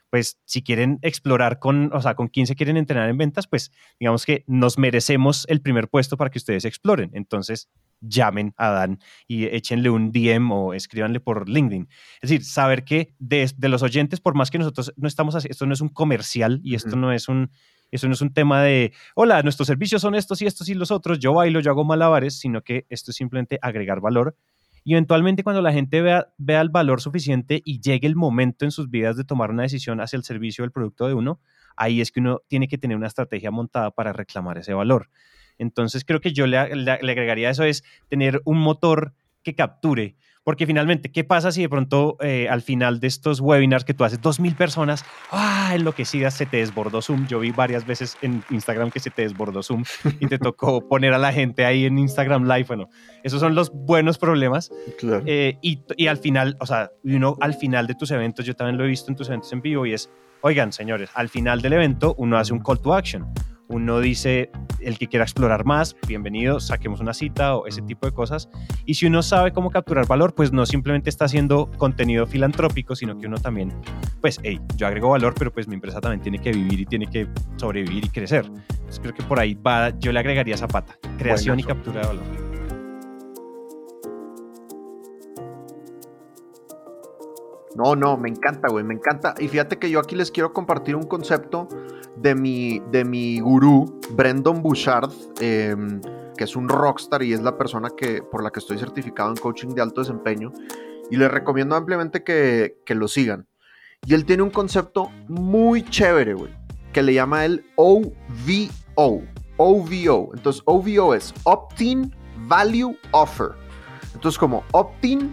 pues si quieren explorar con, o sea, con quién se quieren entrenar en ventas, pues digamos que nos merecemos el primer puesto para que ustedes exploren. Entonces, llamen a Dan y échenle un DM o escríbanle por LinkedIn. Es decir, saber que de, los oyentes, por más que nosotros no estamos haciendo, esto no es un comercial y esto no es un, eso no es un tema de, hola, nuestros servicios son estos y estos y los otros, yo bailo, yo hago malabares, sino que esto es simplemente agregar valor y eventualmente cuando la gente vea, vea el valor suficiente y llegue el momento en sus vidas de tomar una decisión hacia el servicio o el producto de uno, ahí es que uno tiene que tener una estrategia montada para reclamar ese valor. Entonces creo que yo le, le, le agregaría eso es tener un motor que capture porque finalmente, ¿qué pasa si de pronto eh, al final de estos webinars que tú haces, 2.000 personas, ¡ah! Enloquecidas, se te desbordó Zoom. Yo vi varias veces en Instagram que se te desbordó Zoom y te [laughs] tocó poner a la gente ahí en Instagram Live. Bueno, esos son los buenos problemas. Eh, y, y, al final, o sea, uno al final de tus eventos, yo también lo he visto en tus eventos en vivo y es, oigan, señores, al final del evento uno hace un call to action uno dice, el que quiera explorar más, bienvenido, saquemos una cita o ese tipo de cosas. Y si uno sabe cómo capturar valor, pues no simplemente está haciendo contenido filantrópico, sino que uno también, pues, hey, yo agrego valor, pero pues mi empresa también tiene que vivir y tiene que sobrevivir y crecer. Entonces creo que por ahí va, yo le agregaría esa pata, creación y captura de valor. No, no, me encanta, güey, me encanta. Y fíjate que yo aquí les quiero compartir un concepto de mi, de mi gurú, Brendan Bouchard, em, que es un rockstar y es la persona que, por la que estoy certificado en coaching de alto desempeño. Y les recomiendo ampliamente que, que lo sigan. Y él tiene un concepto muy chévere, güey, que le llama el OVO. OVO. Entonces, OVO es Opt-in Value Offer. Entonces, como Opt-in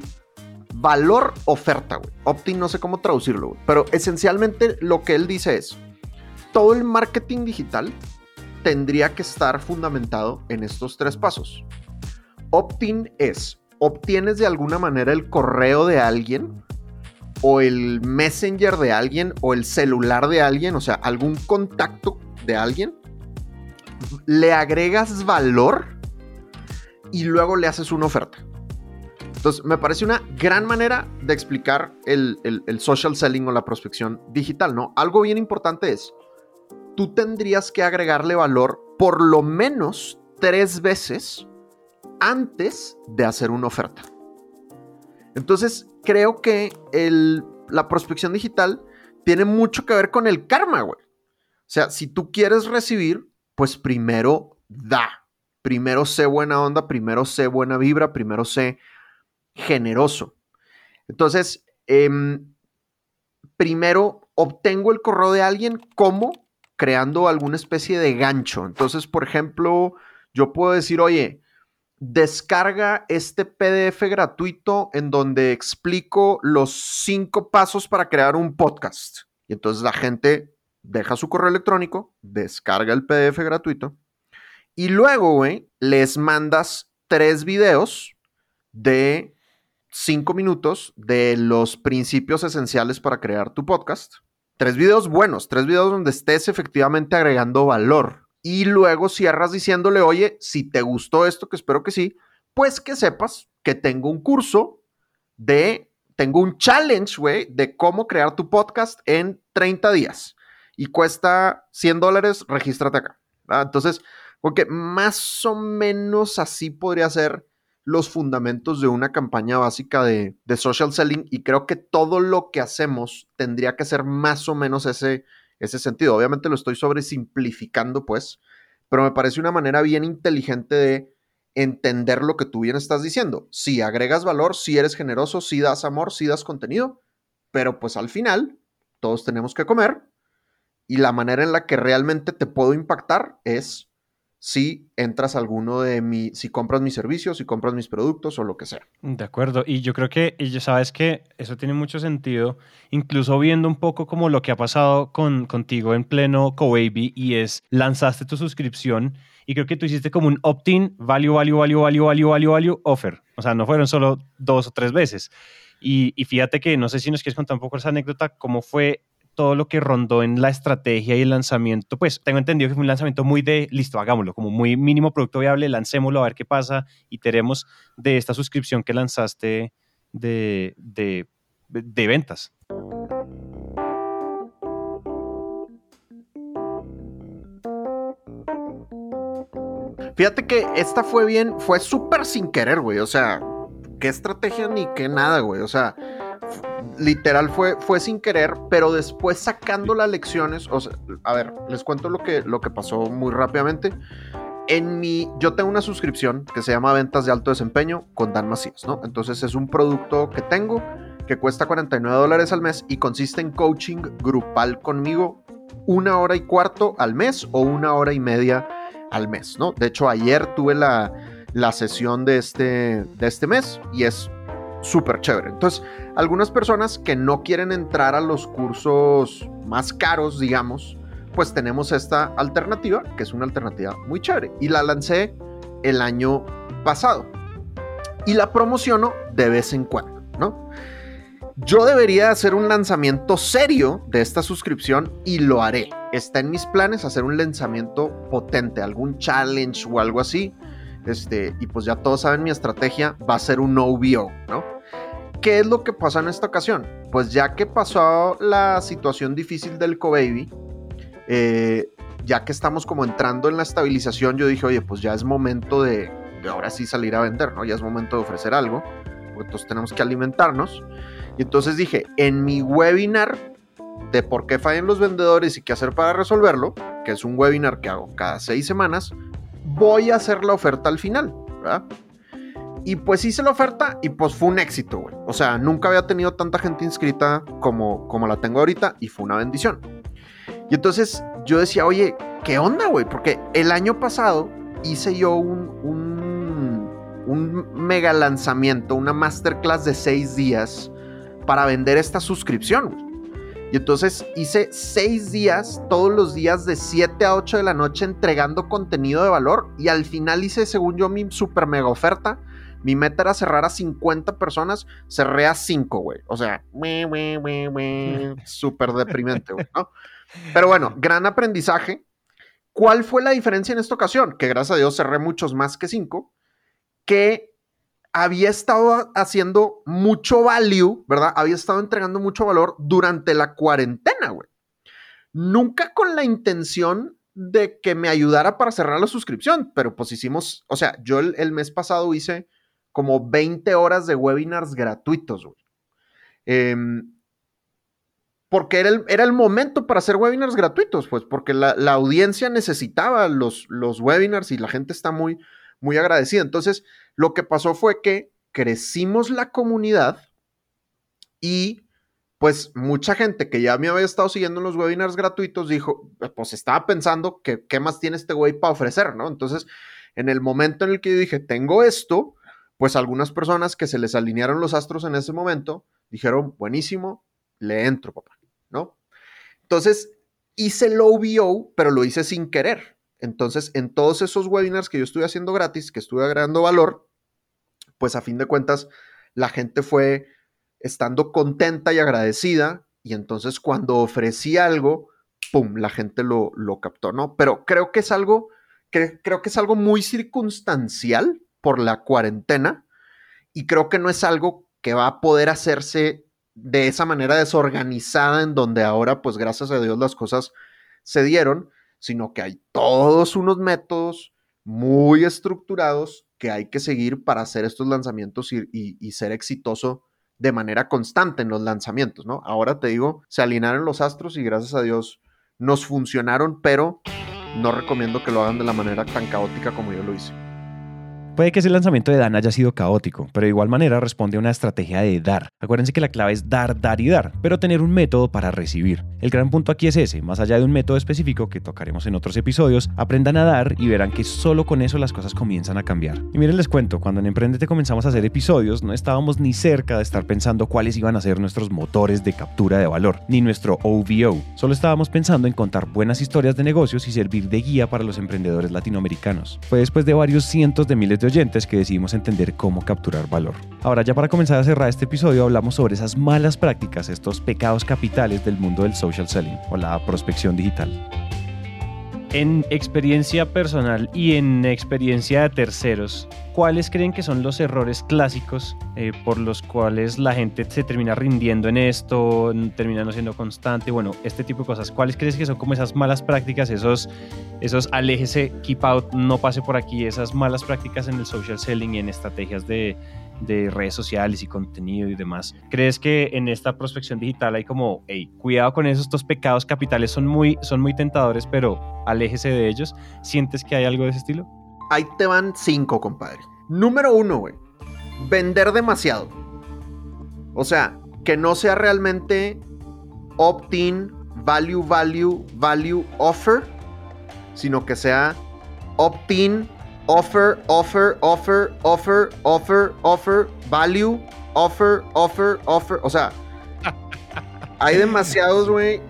valor oferta, güey. Optin no sé cómo traducirlo, güey. Pero esencialmente lo que él dice es, todo el marketing digital tendría que estar fundamentado en estos tres pasos. Opt-in es, obtienes de alguna manera el correo de alguien o el messenger de alguien o el celular de alguien, o sea, algún contacto de alguien, le agregas valor y luego le haces una oferta. Entonces, me parece una gran manera de explicar el, el, social selling o la prospección digital, ¿no? Algo bien importante es, tú tendrías que agregarle valor por lo menos tres veces antes de hacer una oferta. Entonces, creo que el, la prospección digital tiene mucho que ver con el karma, güey. O sea, si tú quieres recibir, pues primero da. Primero sé buena onda, primero sé buena vibra, primero sé generoso. Entonces, em, primero obtengo el correo de alguien como creando alguna especie de gancho. Entonces, por ejemplo, yo puedo decir, oye, descarga este PDF gratuito en donde explico los cinco pasos para crear un podcast. Y entonces la gente deja su correo electrónico, descarga el PDF gratuito y luego, güey, les mandas tres videos de cinco minutos de los principios esenciales para crear tu podcast. Tres videos buenos, tres videos donde estés efectivamente agregando valor y luego cierras diciéndole, oye, si te gustó esto, que espero que sí, pues que sepas que tengo un curso de, tengo un challenge, güey, de cómo crear tu podcast en 30 días. Y cuesta 100 dólares, regístrate acá. Entonces, porque más o menos así podría ser los fundamentos de una campaña básica de, de, social selling y creo que todo lo que hacemos tendría que ser más o menos ese, ese sentido. Obviamente lo estoy sobresimplificando, pues, pero me parece una manera bien inteligente de entender lo que tú bien estás diciendo. Si agregas valor, si eres generoso, si das amor, si das contenido, pero pues al final todos tenemos que comer y la manera en la que realmente te puedo impactar es si entras a alguno de mi, si compras mis servicios, si compras mis productos o lo que sea. De acuerdo, y yo creo que, y sabes que eso tiene mucho sentido, incluso viendo un poco como lo que ha pasado con, contigo en pleno CoBaby y es, lanzaste tu suscripción y creo que tú hiciste como un opt-in, value, value, value, value, value, value, value, offer. O sea, no fueron solo dos o tres veces. Y, y fíjate que, no sé si nos quieres contar un poco esa anécdota, cómo fue todo lo que rondó en la estrategia y el lanzamiento, pues tengo entendido que fue un lanzamiento muy de, listo, hagámoslo, como muy mínimo producto viable, lancémoslo a ver qué pasa y tenemos de esta suscripción que lanzaste de, de, de ventas. Fíjate que esta fue bien, fue súper sin querer, güey. O sea, qué estrategia ni qué nada, güey. O sea, literal fue, fue sin querer, pero después sacando las lecciones, o sea, a ver, les cuento lo que, lo que pasó muy rápidamente. En mi, yo tengo una suscripción que se llama Ventas de Alto Desempeño con Dan Macías, ¿no? Entonces es un producto que tengo que cuesta 49 dólares al mes y consiste en coaching grupal conmigo una hora y cuarto al mes o una hora y media al mes, ¿no? De hecho, ayer tuve la, la sesión de este, de este mes y es súper chévere. Entonces, algunas personas que no quieren entrar a los cursos más caros, digamos, pues tenemos esta alternativa, que es una alternativa muy chévere. Y la lancé el año pasado. Y la promociono de vez en cuando, ¿no? Yo debería hacer un lanzamiento serio de esta suscripción y lo haré. Está en mis planes hacer un lanzamiento potente, algún challenge o algo así. Este, y pues ya todos saben mi estrategia, va a ser un OVO, ¿no? ¿Qué es lo que pasa en esta ocasión? Pues ya que pasó la situación difícil del CoBaby, eh, ya que estamos como entrando en la estabilización, yo dije, oye, pues ya es momento de, ahora sí salir a vender, ¿no? Ya es momento de ofrecer algo, porque entonces tenemos que alimentarnos. Y entonces dije, en mi webinar de por qué fallan los vendedores y qué hacer para resolverlo, que es un webinar que hago cada seis semanas, voy a hacer la oferta al final, ¿verdad? Y pues hice la oferta y pues fue un éxito, güey. O sea, nunca había tenido tanta gente inscrita como, como la tengo ahorita y fue una bendición. Y entonces yo decía, oye, ¿qué onda, güey? Porque el año pasado hice yo un, un, mega lanzamiento, una masterclass de seis días para vender esta suscripción. Y entonces hice seis días, todos los días de 7 a 8 de la noche entregando contenido de valor. Y al final hice, según yo, mi super mega oferta mi meta era cerrar a 50 personas, cerré a 5, güey. O sea, [laughs] súper deprimente, güey, ¿no? Pero bueno, gran aprendizaje. ¿Cuál fue la diferencia en esta ocasión? Que gracias a Dios cerré muchos más que 5, que había estado haciendo mucho value, ¿verdad? Había estado entregando mucho valor durante la cuarentena, güey. Nunca con la intención de que me ayudara para cerrar la suscripción, pero pues hicimos, o sea, yo el, mes pasado hice como 20 horas de webinars gratuitos, güey. Em, porque era el, momento para hacer webinars gratuitos, pues porque la, audiencia necesitaba los, los, webinars y la gente está muy, muy agradecida. Entonces, lo que pasó fue que crecimos la comunidad y pues mucha gente que ya me había estado siguiendo en los webinars gratuitos dijo, pues estaba pensando que qué más tiene este güey para ofrecer, ¿no? Entonces, en el momento en el que yo dije, tengo esto, pues algunas personas que se les alinearon los astros en ese momento dijeron, buenísimo, le entro, papá, ¿no? Entonces, hice el OBO, pero lo hice sin querer. Entonces, en todos esos webinars que yo estuve haciendo gratis, que estuve agregando valor, pues a fin de cuentas, la gente fue estando contenta y agradecida, y entonces cuando ofrecí algo, ¡pum!, la gente lo, lo captó, ¿no? Pero creo que es algo, creo que es algo muy circunstancial por la cuarentena, y creo que no es algo que va a poder hacerse de esa manera desorganizada en donde ahora, pues gracias a Dios, las cosas se dieron, sino que hay todos unos métodos muy estructurados que hay que seguir para hacer estos lanzamientos y, y ser exitoso de manera constante en los lanzamientos, ¿no? Ahora te digo, se alinearon los astros y gracias a Dios nos funcionaron, pero no recomiendo que lo hagan de la manera tan caótica como yo lo hice. Puede que ese lanzamiento de Dan haya sido caótico, pero de igual manera responde a una estrategia de dar. Acuérdense que la clave es dar, dar y dar, pero tener un método para recibir. El gran punto aquí es ese, más allá de un método específico que tocaremos en otros episodios, aprendan a dar y verán que solo con eso las cosas comienzan a cambiar. Y miren les cuento, cuando en Emprendete comenzamos a hacer episodios, no estábamos ni cerca de estar pensando cuáles iban a ser nuestros motores de captura de valor, ni nuestro OVO. Solo estábamos pensando en contar buenas historias de negocios y servir de guía para los emprendedores latinoamericanos. Fue después de varios cientos de miles de oyentes que decidimos entender cómo capturar valor. Ahora ya para comenzar a cerrar este episodio hablamos sobre esas malas prácticas, estos pecados capitales del mundo del social selling o la prospección digital. En experiencia personal y en experiencia de terceros, ¿cuáles creen que son los errores clásicos eh, por los cuales la gente se termina rindiendo en esto, termina no siendo constante? Bueno, este tipo de cosas. ¿Cuáles crees que son como esas malas prácticas, esos, esos aléjese, keep out, no pase por aquí, esas malas prácticas en el social selling y en estrategias de, de redes sociales y contenido y demás. ¿Crees que en esta prospección digital hay como, hey, cuidado con eso, estos pecados capitales son muy, son muy tentadores, pero aléjese de ellos? ¿Sientes que hay algo de ese estilo? Ahí te van cinco, compadre. Número uno, güey. Vender demasiado. O sea, que no sea realmente opt-in, value, value, value, offer, sino que sea opt-in, offer, offer, offer, offer, offer, offer, value, offer, offer, offer. O sea, hay demasiados, güey.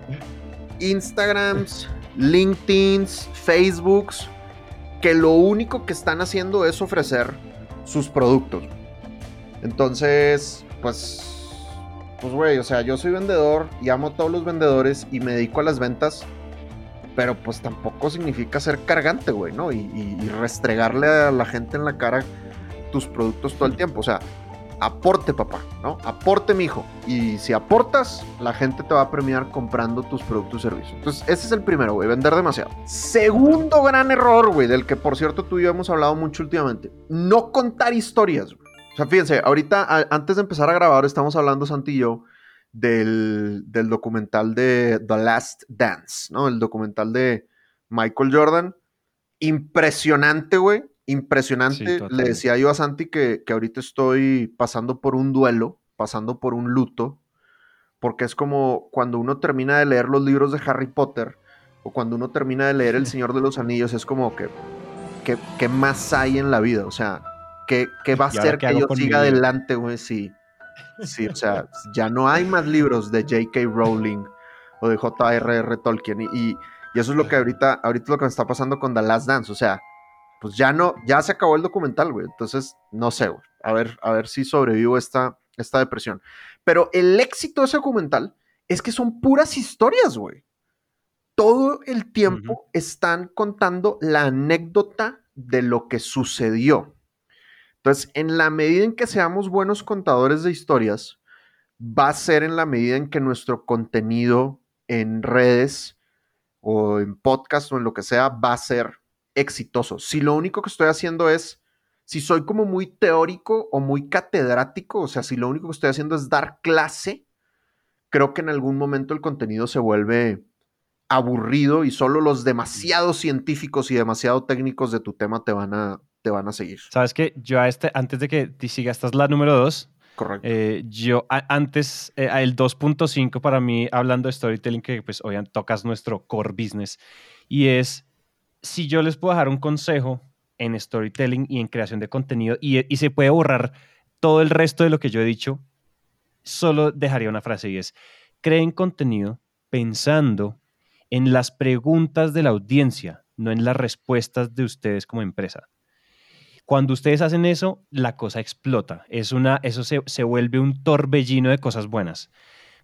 Instagrams, LinkedIn's, Facebooks, que lo único que están haciendo es ofrecer sus productos. Entonces, pues, pues, güey, o sea, yo soy vendedor y amo a todos los vendedores y me dedico a las ventas pero pues tampoco significa ser cargante, güey, ¿no? Y, restregarle a la gente en la cara tus productos todo el tiempo. O sea, aporte, papá, ¿no? Aporte, mijo. Y si aportas, la gente te va a premiar comprando tus productos y servicios. Entonces, ese es el primero, güey, vender demasiado. Segundo gran error, güey, del que por cierto tú y yo hemos hablado mucho últimamente. No contar historias, güey. O sea, fíjense, ahorita, antes de empezar a grabar, estamos hablando, Santi y yo, del, documental de The Last Dance, ¿no? El documental de Michael Jordan. Impresionante, güey. Impresionante. Le decía yo a Santi que, que ahorita estoy pasando por un duelo, pasando por un luto, porque es como cuando uno termina de leer los libros de Harry Potter o cuando uno termina de leer El [laughs] Señor de los Anillos, es como que, ¿qué más hay en la vida? O sea, ¿qué, va a hacer que yo siga adelante, güey? Si, Sí, o sea, ya no hay más libros de J.K. Rowling o de J.R.R. Tolkien. Y, eso es lo que ahorita, ahorita lo que me está pasando con The Last Dance. O sea, pues ya no, ya se acabó el documental, güey. Entonces, no sé, güey. A ver, a ver si sobrevivo esta, esta depresión. Pero el éxito de ese documental es que son puras historias, güey. Todo el tiempo están contando la anécdota de lo que sucedió. Entonces, en la medida en que seamos buenos contadores de historias, va a ser en la medida en que nuestro contenido en redes o en podcast o en lo que sea va a ser exitoso. Si lo único que estoy haciendo es, si soy como muy teórico o muy catedrático, o sea, si lo único que estoy haciendo es dar clase, creo que en algún momento el contenido se vuelve aburrido y solo los demasiado científicos y demasiado técnicos de tu tema te van a, te van a seguir. Sabes que yo a este, antes de que te siga, esta es la número dos. Correcto. Eh, yo antes, eh, el 2.5 para mí, hablando de storytelling, que pues obviamente tocas nuestro core business, y es, si yo les puedo dejar un consejo en storytelling y en creación de contenido, y, y se puede borrar todo el resto de lo que yo he dicho, solo dejaría una frase y es, creen contenido pensando en las preguntas de la audiencia, no en las respuestas de ustedes como empresa. Cuando ustedes hacen eso, la cosa explota. Es una, eso se, se vuelve un torbellino de cosas buenas.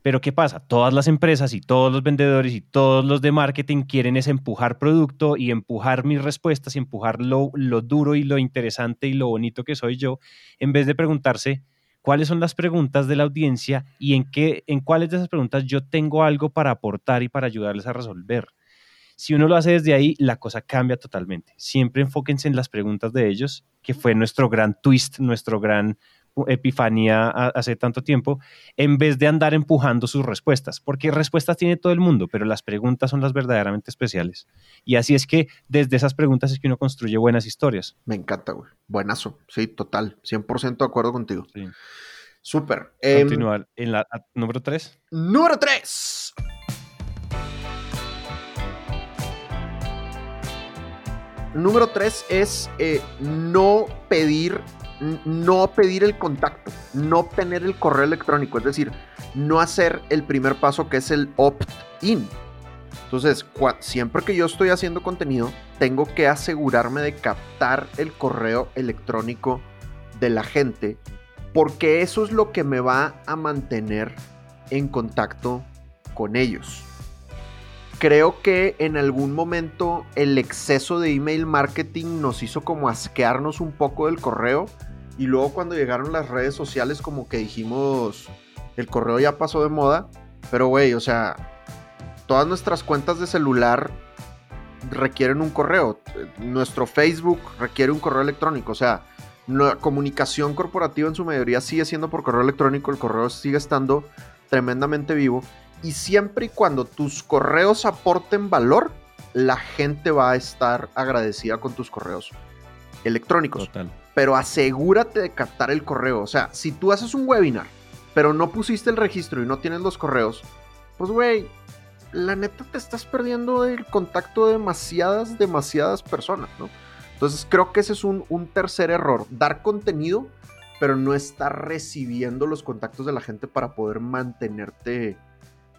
Pero ¿qué pasa? Todas las empresas y todos los vendedores y todos los de marketing quieren es empujar producto y empujar mis respuestas y empujar lo, lo, duro y lo interesante y lo bonito que soy yo, en vez de preguntarse cuáles son las preguntas de la audiencia y en, qué, en cuáles de esas preguntas yo tengo algo para aportar y para ayudarles a resolver. Si uno lo hace desde ahí, la cosa cambia totalmente. Siempre enfóquense en las preguntas de ellos, que fue nuestro gran twist, nuestro gran epifanía hace tanto tiempo, en vez de andar empujando sus respuestas, porque respuestas tiene todo el mundo, pero las preguntas son las verdaderamente especiales. Y así es que desde esas preguntas es que uno construye buenas historias. Me encanta, güey. Buenazo. Sí, total. 100% de acuerdo contigo. Sí. Súper. Continuar. Eh, en la número 3. Número 3. Número 3 es eh, no pedir no pedir el contacto, no obtener el correo electrónico, es decir, no hacer el primer paso que es el opt-in. Entonces, siempre que yo estoy haciendo contenido, tengo que asegurarme de captar el correo electrónico de la gente, porque eso es lo que me va a mantener en contacto con ellos. Creo que en algún momento el exceso de email marketing nos hizo como asquearnos un poco del correo. Y luego cuando llegaron las redes sociales como que dijimos, el correo ya pasó de moda, pero güey, o sea, todas nuestras cuentas de celular requieren un correo. Nuestro Facebook requiere un correo electrónico, o sea, la comunicación corporativa en su mayoría sigue siendo por correo electrónico, el correo sigue estando tremendamente vivo y siempre y cuando tus correos aporten valor, la gente va a estar agradecida con tus correos electrónicos. Total pero asegúrate de captar el correo. O sea, si tú haces un webinar, pero no pusiste el registro y no tienes los correos, pues güey, la neta te estás perdiendo el contacto de demasiadas, demasiadas personas, ¿no? Entonces creo que ese es un, tercer error, dar contenido, pero no estar recibiendo los contactos de la gente para poder mantenerte,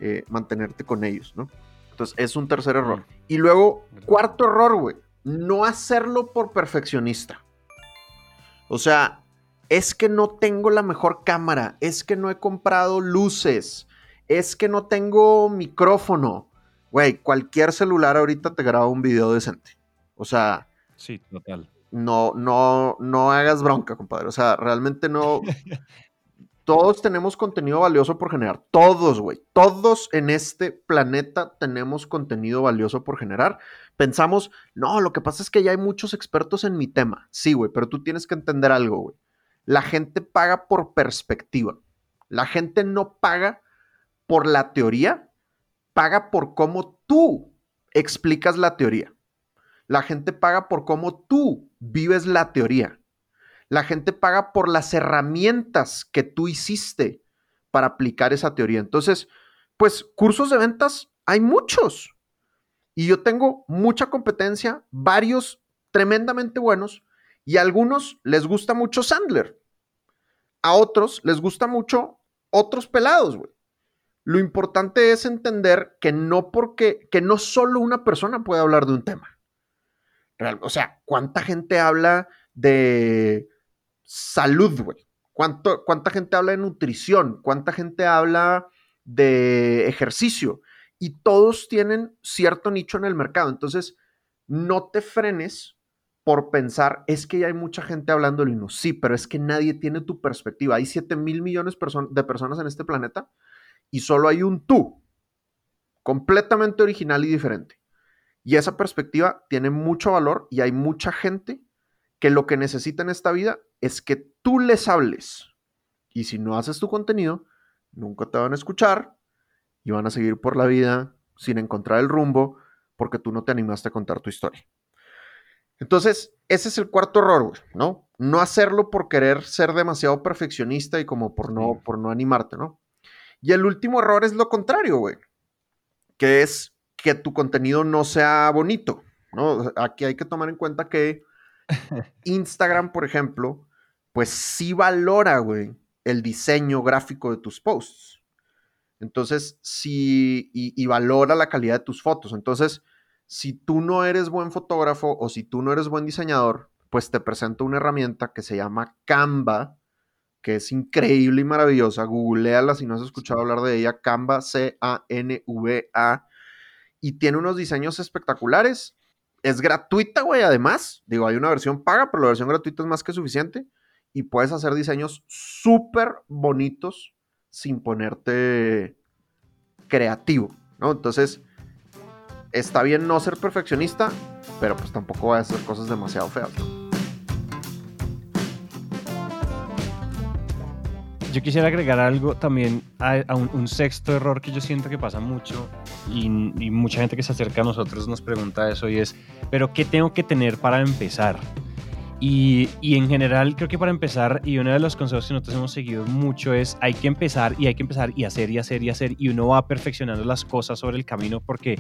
eh, mantenerte con ellos, ¿no? Entonces es un tercer error. Y luego, cuarto error, güey, no hacerlo por perfeccionista. O sea, es que no tengo la mejor cámara, es que no he comprado luces, es que no tengo micrófono. Güey, cualquier celular ahorita te graba un video decente. O sea. Sí, total. No, no, no hagas bronca, compadre. O sea, realmente no. [laughs] todos tenemos contenido valioso por generar. Todos, güey. Todos en este planeta tenemos contenido valioso por generar pensamos, no, lo que pasa es que ya hay muchos expertos en mi tema. Sí, güey, pero tú tienes que entender algo, güey. La gente paga por perspectiva. La gente no paga por la teoría, paga por cómo tú explicas la teoría. La gente paga por cómo tú vives la teoría. La gente paga por las herramientas que tú hiciste para aplicar esa teoría. Entonces, pues cursos de ventas hay muchos. Y yo tengo mucha competencia, varios tremendamente buenos, y a algunos les gusta mucho Sandler. A otros les gusta mucho otros pelados, güey. Lo importante es entender que no porque, que no solo una persona puede hablar de un tema. o sea, ¿cuánta gente habla de salud, güey? ¿Cuánta gente habla de nutrición? ¿Cuánta gente habla de ejercicio? y todos tienen cierto nicho en el mercado. Entonces, no te frenes por pensar, es que ya hay mucha gente hablando de Linux. Sí, pero es que nadie tiene tu perspectiva. Hay 7 mil millones de personas en este planeta y solo hay un tú, completamente original y diferente. Y esa perspectiva tiene mucho valor y hay mucha gente que lo que necesita en esta vida es que tú les hables. Y si no haces tu contenido, nunca te van a escuchar y van a seguir por la vida sin encontrar el rumbo porque tú no te animaste a contar tu historia. Entonces, ese es el cuarto error, ¿no? No hacerlo por querer ser demasiado perfeccionista y como por no, por no animarte, ¿no? Y el último error es lo contrario, güey, que es que tu contenido no sea bonito, ¿no? Aquí hay que tomar en cuenta que Instagram, por ejemplo, pues sí valora, güey, el diseño gráfico de tus posts. Entonces, sí, y, valora la calidad de tus fotos. Entonces, si tú no eres buen fotógrafo o si tú no eres buen diseñador, pues te presento una herramienta que se llama Canva, que es increíble y maravillosa. Googleala si no has escuchado hablar de ella. Canva, C-A-N-V-A. Y tiene unos diseños espectaculares. Es gratuita, güey, además. Digo, hay una versión paga, pero la versión gratuita es más que suficiente. Y puedes hacer diseños súper bonitos sin ponerte creativo, ¿no? Entonces, está bien no ser perfeccionista, pero pues tampoco va a hacer cosas demasiado feas, Yo quisiera agregar algo también a, un, sexto error que yo siento que pasa mucho y, y, mucha gente que se acerca a nosotros nos pregunta eso y es, pero ¿qué tengo que tener para empezar? Y, en general, creo que para empezar, y uno de los consejos que nosotros hemos seguido mucho es hay que empezar y hay que empezar y hacer y hacer y hacer y uno va perfeccionando las cosas sobre el camino porque,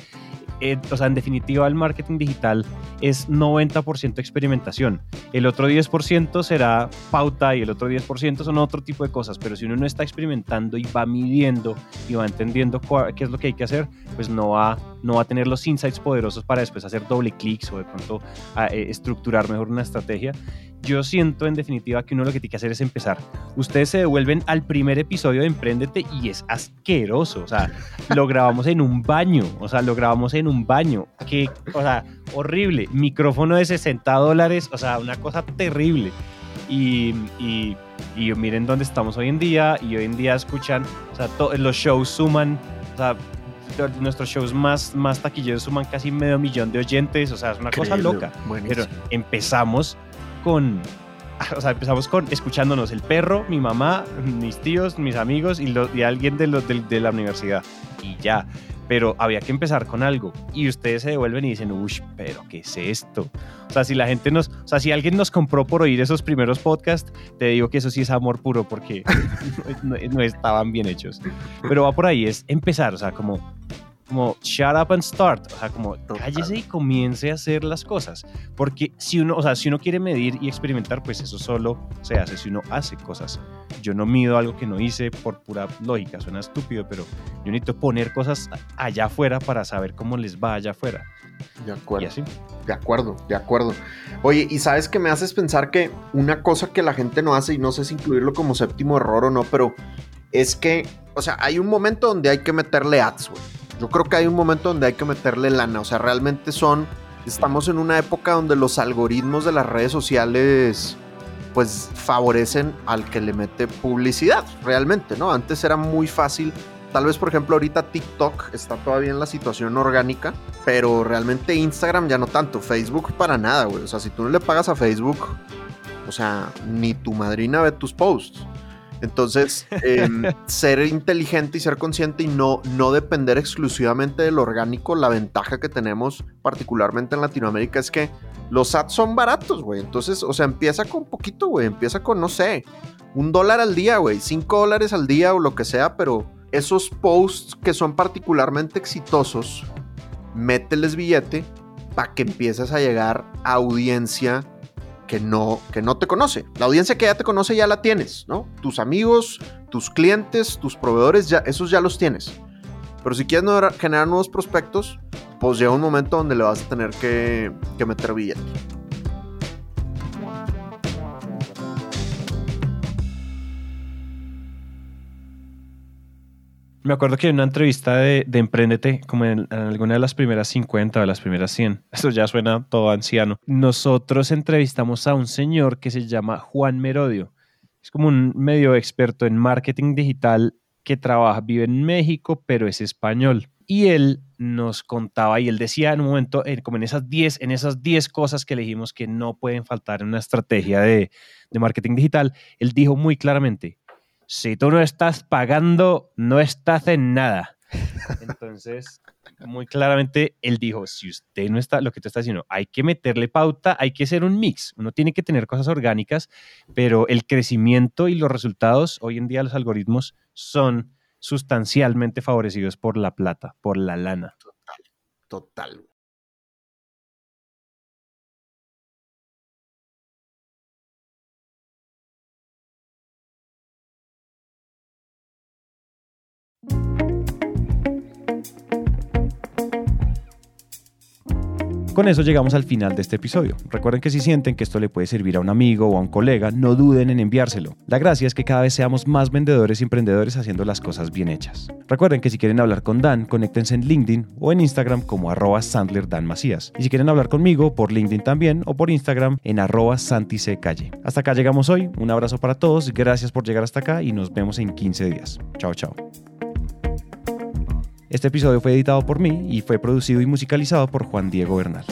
eh, o sea, en definitiva el marketing digital es 90% experimentación. El otro 10% será pauta y el otro 10% son otro tipo de cosas, pero si uno no está experimentando y va midiendo y va entendiendo qué es lo que hay que hacer, pues no va, no va a tener los insights poderosos para después hacer doble clics o de pronto a, eh, estructurar mejor una estrategia yo siento en definitiva que uno lo que tiene que hacer es empezar. Ustedes se devuelven al primer episodio de Emprendete y es asqueroso. O sea, lo grabamos en un baño. O sea, lo grabamos en un baño. Que, o sea, horrible. Micrófono de 60 dólares. O sea, una cosa terrible. Y, y, y, miren dónde estamos hoy en día. Y hoy en día escuchan, o sea, los shows suman, o sea, nuestros shows más, más taquilleros suman casi medio millón de oyentes. O sea, es una cosa loca. Pero empezamos con, [laughs] o sea, empezamos con escuchándonos el perro, mi mamá, mis tíos, mis amigos y, y alguien de, los, de, la universidad. Y ya. Pero había que empezar con algo. Y ustedes se devuelven y dicen, uy, pero ¿qué es esto? O sea, si la gente nos, o sea, si alguien nos compró por oír esos primeros podcasts, te digo que eso sí es amor puro porque [laughs] no, no estaban bien hechos. Pero va por ahí, es empezar, o sea, como como shut up and start, o sea, como cállese y comience a hacer las cosas, porque si uno, o sea, si uno quiere medir y experimentar, pues eso solo se hace si uno hace cosas. Yo no mido algo que no hice por pura lógica, suena estúpido, pero yo necesito poner cosas allá afuera para saber cómo les va allá afuera. De acuerdo. De acuerdo, de acuerdo. Oye, y sabes que me haces pensar que una cosa que la gente no hace, y no sé si incluirlo como séptimo error o no, pero es que, o sea, hay un momento donde hay que meterle ads, güey yo creo que hay un momento donde hay que meterle lana, o sea, realmente son, estamos en una época donde los algoritmos de las redes sociales pues favorecen al que le mete publicidad, realmente, ¿no? Antes era muy fácil, tal vez por ejemplo ahorita TikTok está todavía en la situación orgánica, pero realmente Instagram ya no tanto, Facebook para nada, güey, o sea, si tú no le pagas a Facebook, o sea, ni tu madrina ve tus posts. Entonces, em, [laughs] ser inteligente y ser consciente y no, no depender exclusivamente del orgánico, la ventaja que tenemos particularmente en Latinoamérica es que los ads son baratos, güey. Entonces, o sea, empieza con poquito, güey. Empieza con, no sé, un dólar al día, güey. Cinco dólares al día o lo que sea, pero esos posts que son particularmente exitosos, mételes billete para que empieces a llegar a audiencia que no, que no te conoce. La audiencia que ya te conoce ya la tienes, ¿no? Tus amigos, tus clientes, tus proveedores, ya, esos ya los tienes. Pero si quieres generar nuevos prospectos, pues llega un momento donde le vas a tener que, que meter billete. Me acuerdo que en una entrevista de, de Emprendete, como en, en, alguna de las primeras 50 o las primeras 100, [laughs] eso ya suena todo anciano, nosotros entrevistamos a un señor que se llama Juan Merodio. Es como un medio experto en marketing digital que trabaja, vive en México, pero es español. Y él nos contaba y él decía en un momento, como en esas 10 en esas 10 cosas que elegimos que no pueden faltar en una estrategia de, de marketing digital, él dijo muy claramente, si tú no estás pagando, no estás en nada. Entonces, muy claramente, él dijo, si usted no está, lo que tú estás diciendo, hay que meterle pauta, hay que hacer un mix. Uno tiene que tener cosas orgánicas, pero el crecimiento y los resultados, hoy en día los algoritmos son sustancialmente favorecidos por la plata, por la lana. Total, total. Con eso llegamos al final de este episodio. Recuerden que si sienten que esto le puede servir a un amigo o a un colega, no duden en enviárselo. La gracia es que cada vez seamos más vendedores y emprendedores haciendo las cosas bien hechas. Recuerden que si quieren hablar con Dan, conéctense en LinkedIn o en Instagram como arroba Sandler. Y si quieren hablar conmigo, por LinkedIn también o por Instagram en arroba. Hasta acá llegamos hoy. Un abrazo para todos. Gracias por llegar hasta acá y nos vemos en 15 días. Chao, chao. Este episodio fue editado por mí y fue producido y musicalizado por Juan Diego Bernal.